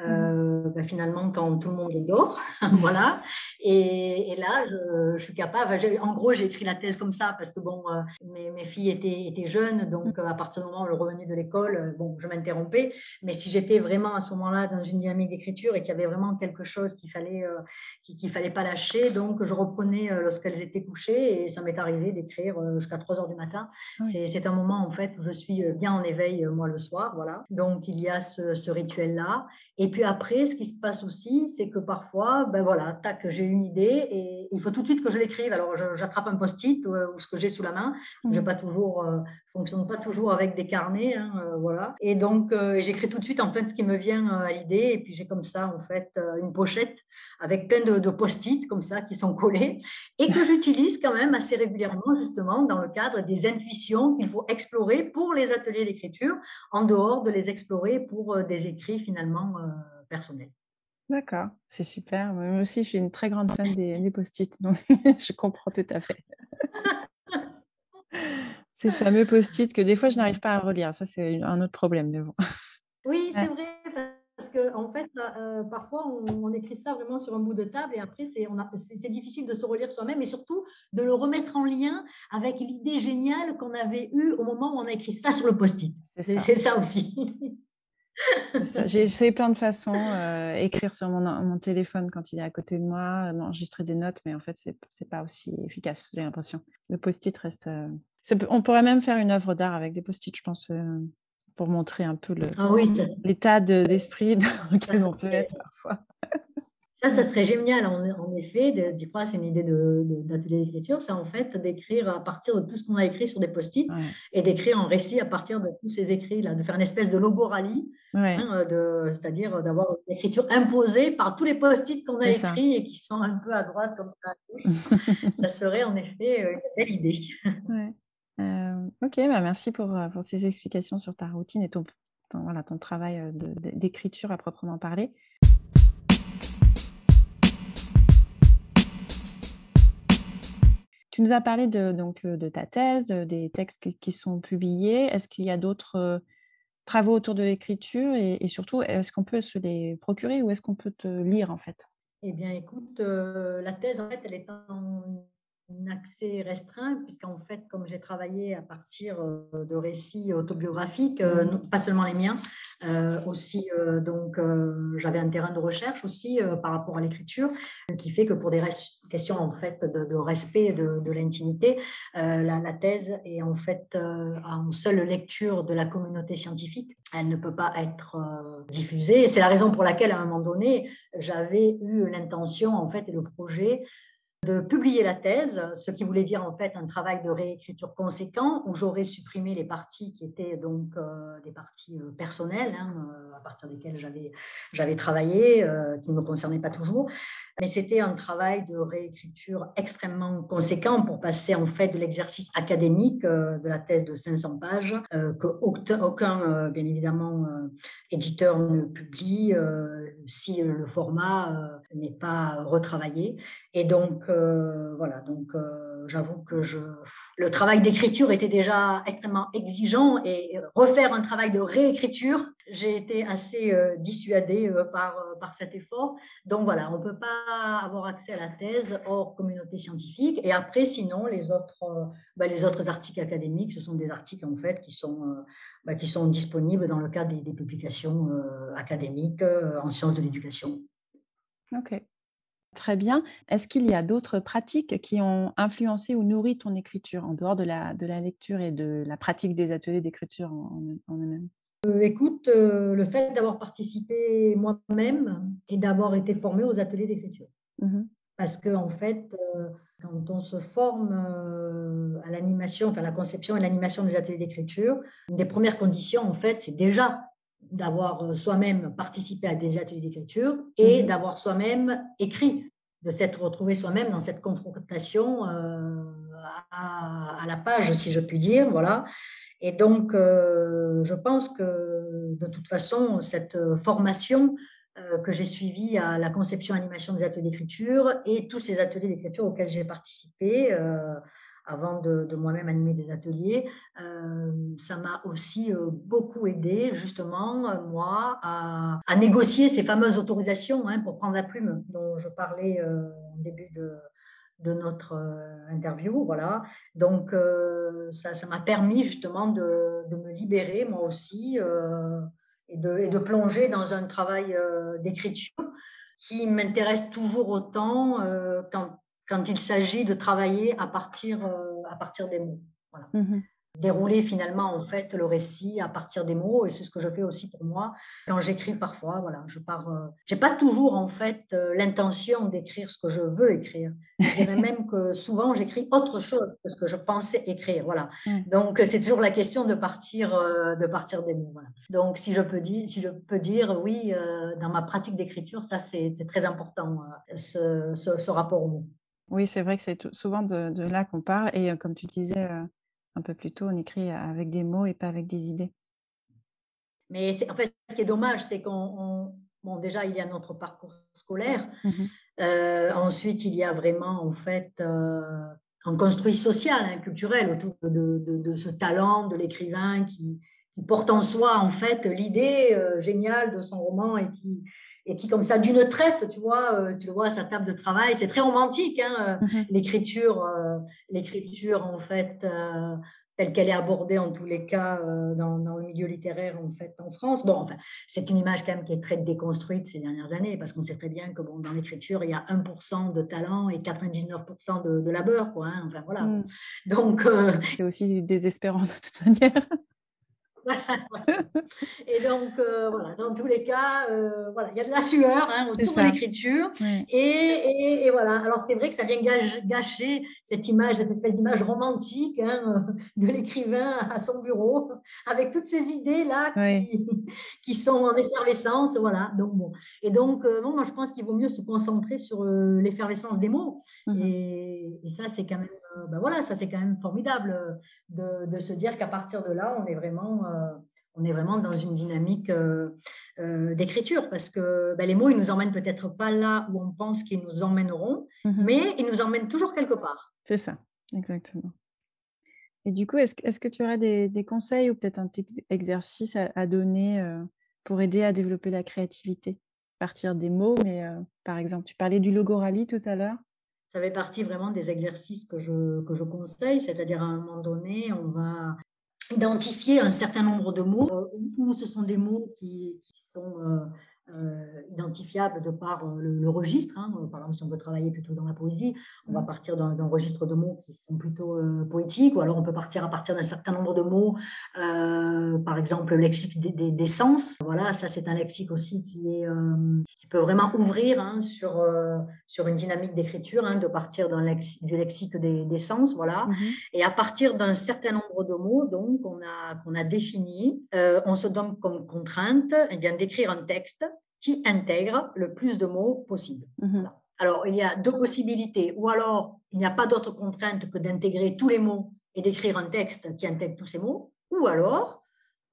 Speaker 2: Euh, ben, finalement quand tout le monde dort, [laughs] voilà. Et, là, je, suis capable. En gros, j'ai écrit la thèse comme ça parce que bon, euh, mes, mes, filles étaient, étaient, jeunes, donc à partir du moment où elles revenaient de l'école, euh, bon, je m'interrompais. Mais si j'étais vraiment à ce moment-là dans une dynamique d'écriture et qu'il y avait vraiment quelque chose qu'il fallait, qu'il fallait pas lâcher, donc je reprenais lorsqu'elles étaient couchées et ça m'est arrivé d'écrire jusqu'à 3 heures du matin. C'est un moment en fait où je suis bien en éveil moi le soir, voilà. Donc il y a ce, ce rituel-là. Et puis après, ce qui se passe aussi, c'est que parfois, ben voilà, tac, j'ai une idée et il faut tout de suite que je l'écrive. Alors, j'attrape un post-it ou, ce que j'ai sous la main. Je mmh. pas toujours, euh, fonctionne pas toujours avec des carnets, hein, euh, voilà. Et donc, euh, j'écris tout de suite en fait ce qui me vient à l'idée. Et puis j'ai comme ça en fait une pochette avec plein de, de post-it comme ça qui sont collés et que j'utilise quand même assez régulièrement justement dans le cadre des intuitions qu'il faut explorer pour les ateliers d'écriture, en dehors de les explorer pour des écrits finalement personnels.
Speaker 1: D'accord, c'est super. Moi aussi, je suis une très grande fan des, post-it, donc [laughs] je comprends tout à fait. [laughs] Ces fameux post-it que des fois, je n'arrive pas à relire. Ça, c'est un autre problème, mais bon.
Speaker 2: Oui, [laughs] c'est vrai, parce que en fait, euh, parfois, on, écrit ça vraiment sur un bout de table et après, c'est difficile de se relire soi-même et surtout de le remettre en lien avec l'idée géniale qu'on avait eue au moment où on a écrit ça sur le post-it. C'est ça. aussi.
Speaker 1: J'ai essayé plein de façons, euh, écrire sur mon, mon, téléphone quand il est à côté de moi, enregistrer des notes, mais en fait, c'est n'est pas aussi efficace, j'ai l'impression. Le post-it reste. Euh, on pourrait même faire une œuvre d'art avec des post-it, je pense, euh, pour montrer un peu
Speaker 2: ah
Speaker 1: l'état d'esprit [laughs] dans lequel on peut être parfois.
Speaker 2: Ça, ça serait génial, en, effet, de, crois c'est une idée d'atelier d'écriture, c'est en fait d'écrire à partir de tout ce qu'on a écrit sur des post-it et d'écrire un récit à partir de tous ces écrits-là, de faire une espèce de logoralie, hein, c'est-à-dire d'avoir une écriture imposée par tous les post-it qu'on a écrits et qui sont un peu à droite comme ça [laughs] ça serait en effet euh, une belle idée. [laughs]
Speaker 1: Euh, ok, bah merci pour, euh, pour, ces explications sur ta routine et ton, voilà, ton travail d'écriture à proprement parler. Tu nous as parlé de, donc, de ta thèse, des textes qui sont publiés. Est-ce qu'il y a d'autres travaux autour de l'écriture et, surtout, est-ce qu'on peut se les procurer ou est-ce qu'on peut te lire en fait?
Speaker 2: Eh bien, écoute, la thèse, en fait, elle est en accès restreint, puisqu'en fait, comme j'ai travaillé à partir euh, de récits autobiographiques, euh, pas seulement les miens, euh, aussi, donc j'avais un terrain de recherche aussi par rapport à l'écriture, qui fait que pour des questions en fait de, respect de, de l'intimité, la, thèse est en fait en seule lecture de la communauté scientifique. Elle ne peut pas être diffusée. C'est la raison pour laquelle, à un moment donné, j'avais eu l'intention en fait et le projet de publier la thèse, ce qui voulait dire en fait un travail de réécriture conséquent où j'aurais supprimé les parties qui étaient donc euh, des parties euh, personnelles hein, euh, à partir desquelles j'avais j'avais travaillé, qui ne me concernaient pas toujours, mais c'était un travail de réécriture extrêmement conséquent pour passer en fait de l'exercice académique de la thèse de 500 pages que aucun, bien évidemment éditeur ne publie si le format n'est pas retravaillé. Et donc euh, voilà, donc euh, j'avoue que je... le travail d'écriture était déjà extrêmement exigeant et refaire un travail de réécriture, j'ai été assez euh, dissuadée par, par cet effort. Donc voilà, on ne peut pas avoir accès à la thèse hors communauté scientifique. Et après, sinon, les autres, bah, les autres articles académiques, ce sont des articles en fait qui sont, bah, qui sont disponibles dans le cadre des, des publications académiques en sciences de l'éducation.
Speaker 1: Ok. Très bien. Est-ce qu'il y a d'autres pratiques qui ont influencé ou nourri ton écriture en dehors de la, de la lecture et de la pratique des ateliers d'écriture en, eux-mêmes?
Speaker 2: Euh, Écoute, euh, le fait d'avoir participé moi-même et d'avoir été formée aux ateliers d'écriture. Mmh Parce qu'en en fait, euh, quand on se forme à l'animation, enfin la conception et l'animation des ateliers d'écriture, une des premières conditions, en fait, c'est déjà d'avoir euh, soi-même participé à des ateliers d'écriture et mhm. d'avoir soi-même écrit, de s'être retrouvé soi-même dans cette confrontation euh, à, la page, si je puis dire. Voilà. Et donc, euh, je pense que de toute façon, cette formation que j'ai suivie à la conception animation des ateliers d'écriture et tous ces ateliers d'écriture auxquels j'ai participé, avant de, moi-même animer des ateliers. Euh, ça m'a aussi euh, beaucoup aidé, justement, euh, moi, à, négocier ces fameuses autorisations hein, pour prendre la plume dont je parlais au début de, notre interview. Voilà. Donc, ça m'a permis justement de, me libérer, moi aussi, et et, de, plonger dans un travail d'écriture qui m'intéresse toujours autant quand quand il s'agit de travailler à partir, euh, à partir des mots. Mmh Dérouler finalement en fait le récit à partir des mots et c'est ce que je fais aussi pour moi quand j'écris parfois. Voilà, je pars. Euh, j'ai pas toujours en fait euh, l'intention d'écrire ce que je veux écrire. Je dirais même que souvent j'écris autre chose que ce que je pensais écrire. Voilà. Donc c'est toujours la question de partir, de partir des mots. Donc si je peux dire, si je peux dire oui, dans ma pratique d'écriture, ça c'est très important ce, ce rapport aux mots.
Speaker 1: Oui, c'est vrai que c'est souvent de, là qu'on parle. Et comme tu disais un peu plus tôt, on écrit avec des mots et pas avec des idées.
Speaker 2: Mais en fait, ce qui est dommage, c'est qu'on. Bon, déjà, il y a notre parcours scolaire. Mmh ensuite, il y a vraiment, en fait, un construit social, hein, culturel autour de, ce talent de l'écrivain qui, qui, porte en soi, en fait, l'idée géniale de son roman et qui, et qui, comme ça, d'une traite, tu vois, euh, tu le vois à sa table de travail, c'est très romantique, hein, euh, mhm. l'écriture, euh, l'écriture, en fait, telle qu'elle est abordée en tous les cas dans, dans, le milieu littéraire, en fait, en France. Bon, enfin, c'est une image quand même qui est très déconstruite ces dernières années, parce qu'on sait très bien que, bon, dans l'écriture, il y a 1% de talent et 99% de, de, labeur, quoi, hein, enfin, voilà. Mm. Donc...
Speaker 1: c'est aussi désespérant de toute manière. [laughs]
Speaker 2: et donc, euh, voilà, dans tous les cas, euh, voilà, il y a de la sueur hein, autour de l'écriture. Et, et, voilà, alors c'est vrai que ça vient gâcher cette image, cette espèce d'image romantique hein, [laughs] de l'écrivain à son bureau, avec toutes ces idées-là qui, [laughs] qui, sont en effervescence. Voilà, donc bon. Et donc, euh, moi, je pense qu'il vaut mieux se concentrer sur l'effervescence des mots. Mmh et, et, ça, c'est quand même ben voilà, ça c'est quand même formidable euh, de, se dire qu'à partir de là, on est vraiment, euh, on est vraiment dans une dynamique d'écriture parce que ben, les mots, ils nous emmènent peut-être pas là où on pense qu'ils nous emmèneront, mmh mais ils nous emmènent toujours quelque part.
Speaker 1: C'est ça, exactement. Et du coup, est-ce, est que tu aurais des, conseils ou peut-être un petit exercice à, donner pour aider à développer la créativité? Partir des mots, mais par exemple, tu parlais du logorally tout à l'heure
Speaker 2: ça fait partie vraiment des exercices que je, que je conseille, c'est-à-dire à un moment donné, on va identifier un certain nombre de mots, où ce sont des mots qui, sont euh, euh, identifiable de par euh, le, registre. Hein. Par exemple, si on veut travailler plutôt dans la poésie, on va mmh. partir d'un registre de mots qui sont plutôt euh, poétiques, ou alors on peut partir à partir d'un certain nombre de mots, par exemple le lexique des, sens. Voilà, ça c'est un lexique aussi qui, est, qui peut vraiment ouvrir hein, sur, sur une dynamique d'écriture, hein, de partir du lexique des, sens. Voilà. Mmh Et à partir d'un certain nombre de mots, donc, qu'on a, qu'on a défini, on se donne comme contrainte eh bien, d'écrire un texte qui intègre le plus de mots possible. Mhm. Alors, il y a deux possibilités. Ou alors, il n'y a pas d'autre contrainte que d'intégrer tous les mots et d'écrire un texte qui intègre tous ces mots. Ou alors,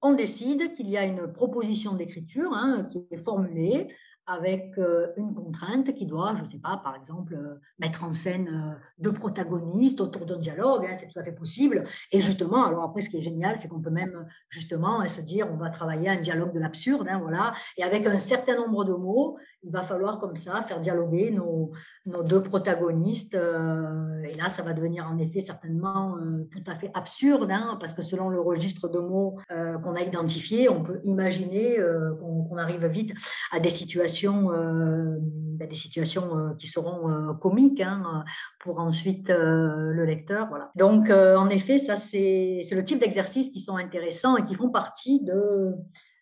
Speaker 2: on décide qu'il y a une proposition d'écriture hein, qui est formulée avec euh, une contrainte qui doit, je ne sais pas, par exemple, euh, mettre en scène euh, deux protagonistes autour d'un dialogue, hein, c'est tout à fait possible. Et justement, alors après, ce qui est génial, c'est qu'on peut même justement se dire, on va travailler un dialogue de l'absurde, hein, voilà, et avec un certain nombre de mots, il va falloir comme ça faire dialoguer nos, deux protagonistes. et là, ça va devenir en effet certainement tout à fait absurde, hein, parce que selon le registre de mots qu'on a identifié, on peut imaginer qu'on arrive vite à des situations euh, ben, des situations euh, qui seront euh, comiques hein, pour ensuite le lecteur. Donc, en effet, ça, c'est le type d'exercices qui sont intéressants et qui font partie de,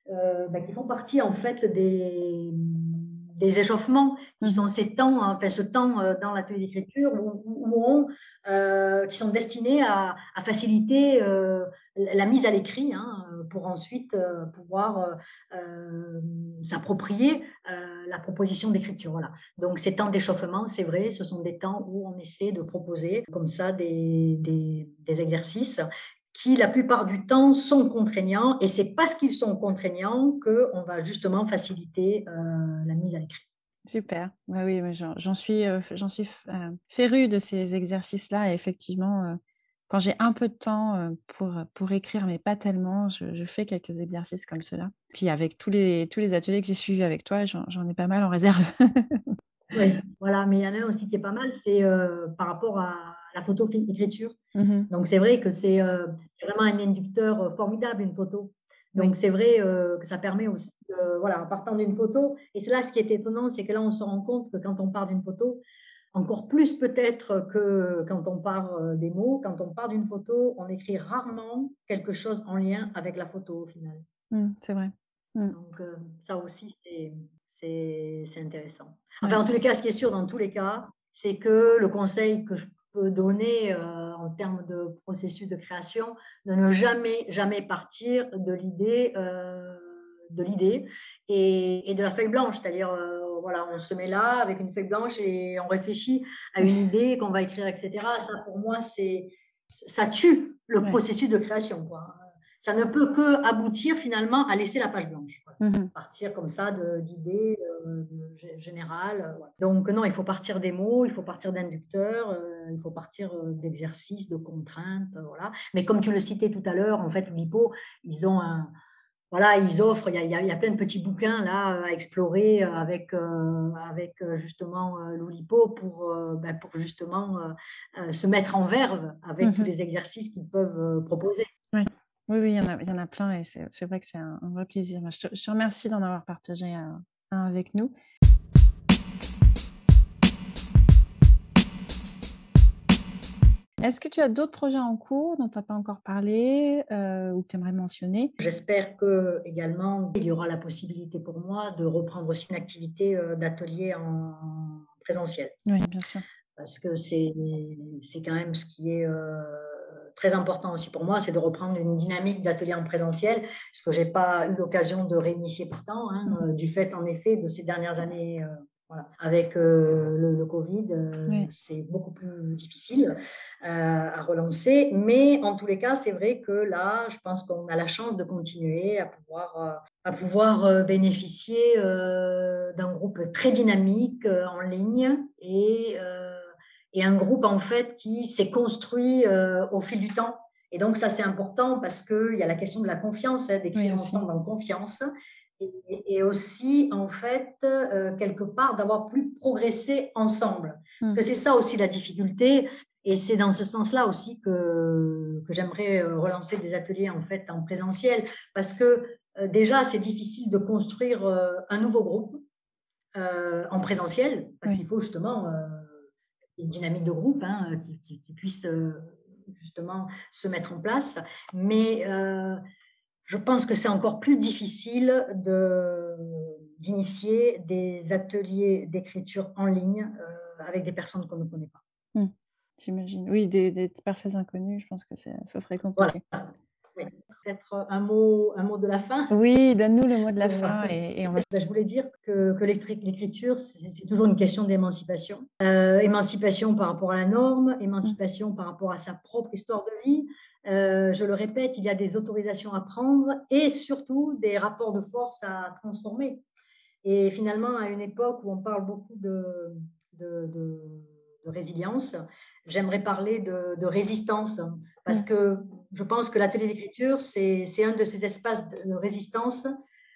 Speaker 2: ben, qui font partie en fait des échauffements qui mmh. sont ces temps, hein, ce temps dans l'atelier d'écriture où, qui sont destinés à, faciliter la mise à l'écrit hein, pour ensuite pouvoir s'approprier la proposition d'écriture. Voilà. Donc, ces temps d'échauffement, c'est vrai, ce sont des temps où on essaie de proposer comme ça des, des, exercices qui, la plupart du temps, sont contraignants. Et c'est parce qu'ils sont contraignants qu'on va justement faciliter la mise à l'écrit.
Speaker 1: Super. oui, j'en suis, j'en suis férue de ces exercices-là. Et effectivement, quand j'ai un peu de temps pour, pour écrire, mais pas tellement, je, fais quelques exercices comme cela. Puis avec tous les, tous les ateliers que j'ai suivis avec toi, j'en ai pas mal en réserve. [laughs]
Speaker 2: oui, voilà, mais il y en a un aussi qui est pas mal, c'est par rapport à la photo écriture. Mmh Donc c'est vrai que c'est vraiment un inducteur formidable, une photo. Donc c'est vrai que ça permet aussi, voilà, en partant d'une photo, et c'est là ce qui est étonnant, c'est que là on se rend compte que quand on part d'une photo, encore plus peut-être que quand on part euh, des mots, quand on part d'une photo, on écrit rarement quelque chose en lien avec la photo au final.
Speaker 1: Mmh, c'est vrai.
Speaker 2: Mmh. Donc euh, ça aussi, c'est intéressant. Enfin, en tous les cas, ce qui est sûr dans tous les cas, c'est que le conseil que je peux donner euh, en termes de processus de création, de ne jamais, jamais partir de l'idée de l'idée et, et, de la feuille blanche, c'est-à-dire voilà, on se met là avec une feuille blanche et on réfléchit à une idée qu'on va écrire, etc. Ça, pour moi, c'est ça tue le processus de création. Quoi. Ça ne peut que aboutir finalement à laisser la page blanche. Mmh partir comme ça d'idées euh, générales. Donc non, il faut partir des mots, il faut partir d'inducteurs, euh, il faut partir euh, d'exercices, de contraintes. voilà. Mais comme tu le citais tout à l'heure, en fait, l'hypo, ils ont un, voilà, ils offrent, il y, a, il y, a, plein de petits bouquins là à explorer euh, avec, euh, avec euh, justement l'Oulipo pour, ben, pour justement se mettre en verve avec tous mmh les exercices qu'ils peuvent proposer.
Speaker 1: Oui. oui, oui, il y en a, il y en a plein et c'est vrai que c'est un, vrai plaisir. Je te, je te remercie d'en avoir partagé un avec nous. Est-ce que tu as d'autres projets en cours dont tu n'as pas encore parlé euh, ou que tu aimerais mentionner?
Speaker 2: J'espère que également il y aura la possibilité pour moi de reprendre aussi une activité euh, d'atelier en présentiel.
Speaker 1: Oui, bien sûr.
Speaker 2: Parce que c'est quand même ce qui est euh, très important aussi pour moi, c'est de reprendre une dynamique d'atelier en présentiel, ce que je n'ai pas eu l'occasion de réinitier pour l'instant, hein, mmh. du fait en effet de ces dernières années avec euh, le, Covid, euh, c'est beaucoup plus difficile euh, à relancer. Mais en tous les cas, c'est vrai que là, je pense qu'on a la chance de continuer à pouvoir, à pouvoir bénéficier d'un groupe très dynamique en ligne et, et, un groupe en fait qui s'est construit au fil du temps. Et donc ça, c'est important parce qu'il y a la question de la confiance, hein, d'écrire ensemble en confiance et, aussi, en fait, euh, quelque part, d'avoir plus progressé ensemble. Parce que mmh. c'est ça aussi la difficulté. Et c'est dans ce sens-là aussi que, que j'aimerais euh, relancer des ateliers en fait en présentiel. Parce que déjà, c'est difficile de construire un nouveau groupe en présentiel, parce qu'il faut justement une dynamique de groupe hein, qui, puisse justement se mettre en place. Mais je pense que c'est encore plus difficile d'initier des ateliers d'écriture en ligne avec des personnes qu'on ne connaît pas.
Speaker 1: Mmh. J'imagine. Oui, des, des, parfaits inconnus, je pense que ça serait compliqué.
Speaker 2: Peut-être un mot, un mot de la fin.
Speaker 1: Oui, donne-nous le mot de la fin. Et,
Speaker 2: ben, je voulais dire que, que l'écriture, c'est toujours une question d'émancipation. Euh, émancipation par rapport à la norme, émancipation par rapport à sa propre histoire de vie. Euh, je le répète, il y a des autorisations à prendre et surtout des rapports de force à transformer. Et finalement, à une époque où on parle beaucoup de, de, de résilience, j'aimerais parler de, résistance, parce que je pense que l'atelier d'écriture, c'est un de ces espaces de résistance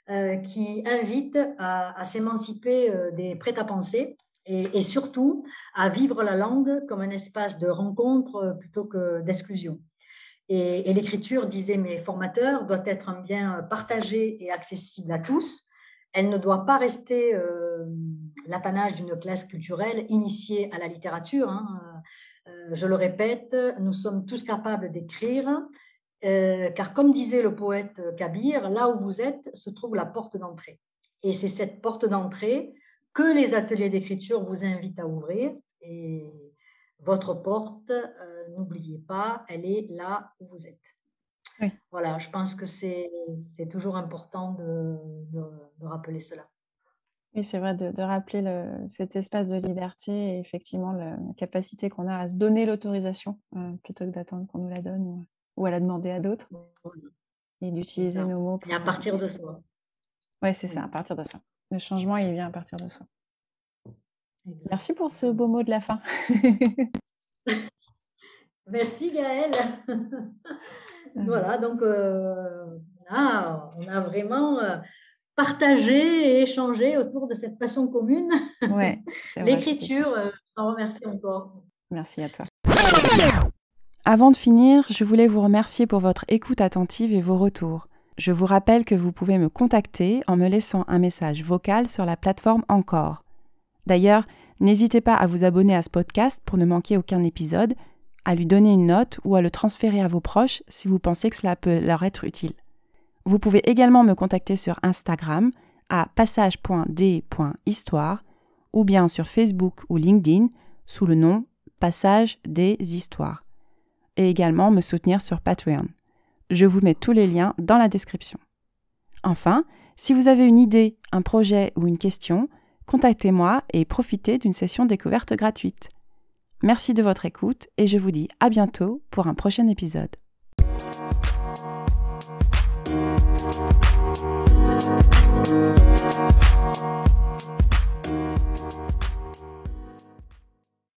Speaker 2: euh, qui invite à, s'émanciper euh, des prêts-à-penser et, surtout à vivre la langue comme un espace de rencontre euh, plutôt que d'exclusion. Et, l'écriture, disaient mes formateurs, doit être un bien partagé et accessible à tous. Elle ne doit pas rester l'apanage d'une classe culturelle initiée à la littérature. Hein, je le répète, nous sommes tous capables d'écrire, euh, car comme disait le poète Kabir, là où vous êtes se trouve la porte d'entrée. Et c'est cette porte d'entrée que les ateliers d'écriture vous invitent à ouvrir. Et votre porte, euh, n'oubliez pas, elle est là où vous êtes. Voilà, je pense que c'est toujours important de rappeler cela.
Speaker 1: Oui, c'est vrai de, rappeler cet espace de liberté et effectivement la capacité qu'on a à se donner l'autorisation euh, plutôt que d'attendre qu'on nous la donne ou, à la demander à d'autres et d'utiliser nos mots.
Speaker 2: Et à partir de soi.
Speaker 1: Oui, c'est ça, à partir de soi. Le changement, il vient à partir de soi. Merci pour ce beau mot de la fin. [laughs]
Speaker 2: Merci Gaëlle. [laughs] voilà, donc euh, on, a, vraiment euh, partager et échanger autour de cette passion commune.
Speaker 1: Ouais, [laughs]
Speaker 2: L'écriture, euh, je t'en remercie encore.
Speaker 1: Merci à toi. Avant de finir, je voulais vous remercier pour votre écoute attentive et vos retours. Je vous rappelle que vous pouvez me contacter en me laissant un message vocal sur la plateforme Encore. D'ailleurs, n'hésitez pas à vous abonner à ce podcast pour ne manquer aucun épisode, à lui donner une note ou à le transférer à vos proches si vous pensez que cela peut leur être utile. Vous pouvez également me contacter sur Instagram à passage.d.histoire ou bien sur Facebook ou LinkedIn sous le nom Passage des Histoires. Et également me soutenir sur Patreon. Je vous mets tous les liens dans la description. Enfin, si vous avez une idée, un projet ou une question, contactez-moi et profitez d'une session découverte gratuite. Merci de votre écoute et je vous dis à bientôt pour un prochain épisode. Bye.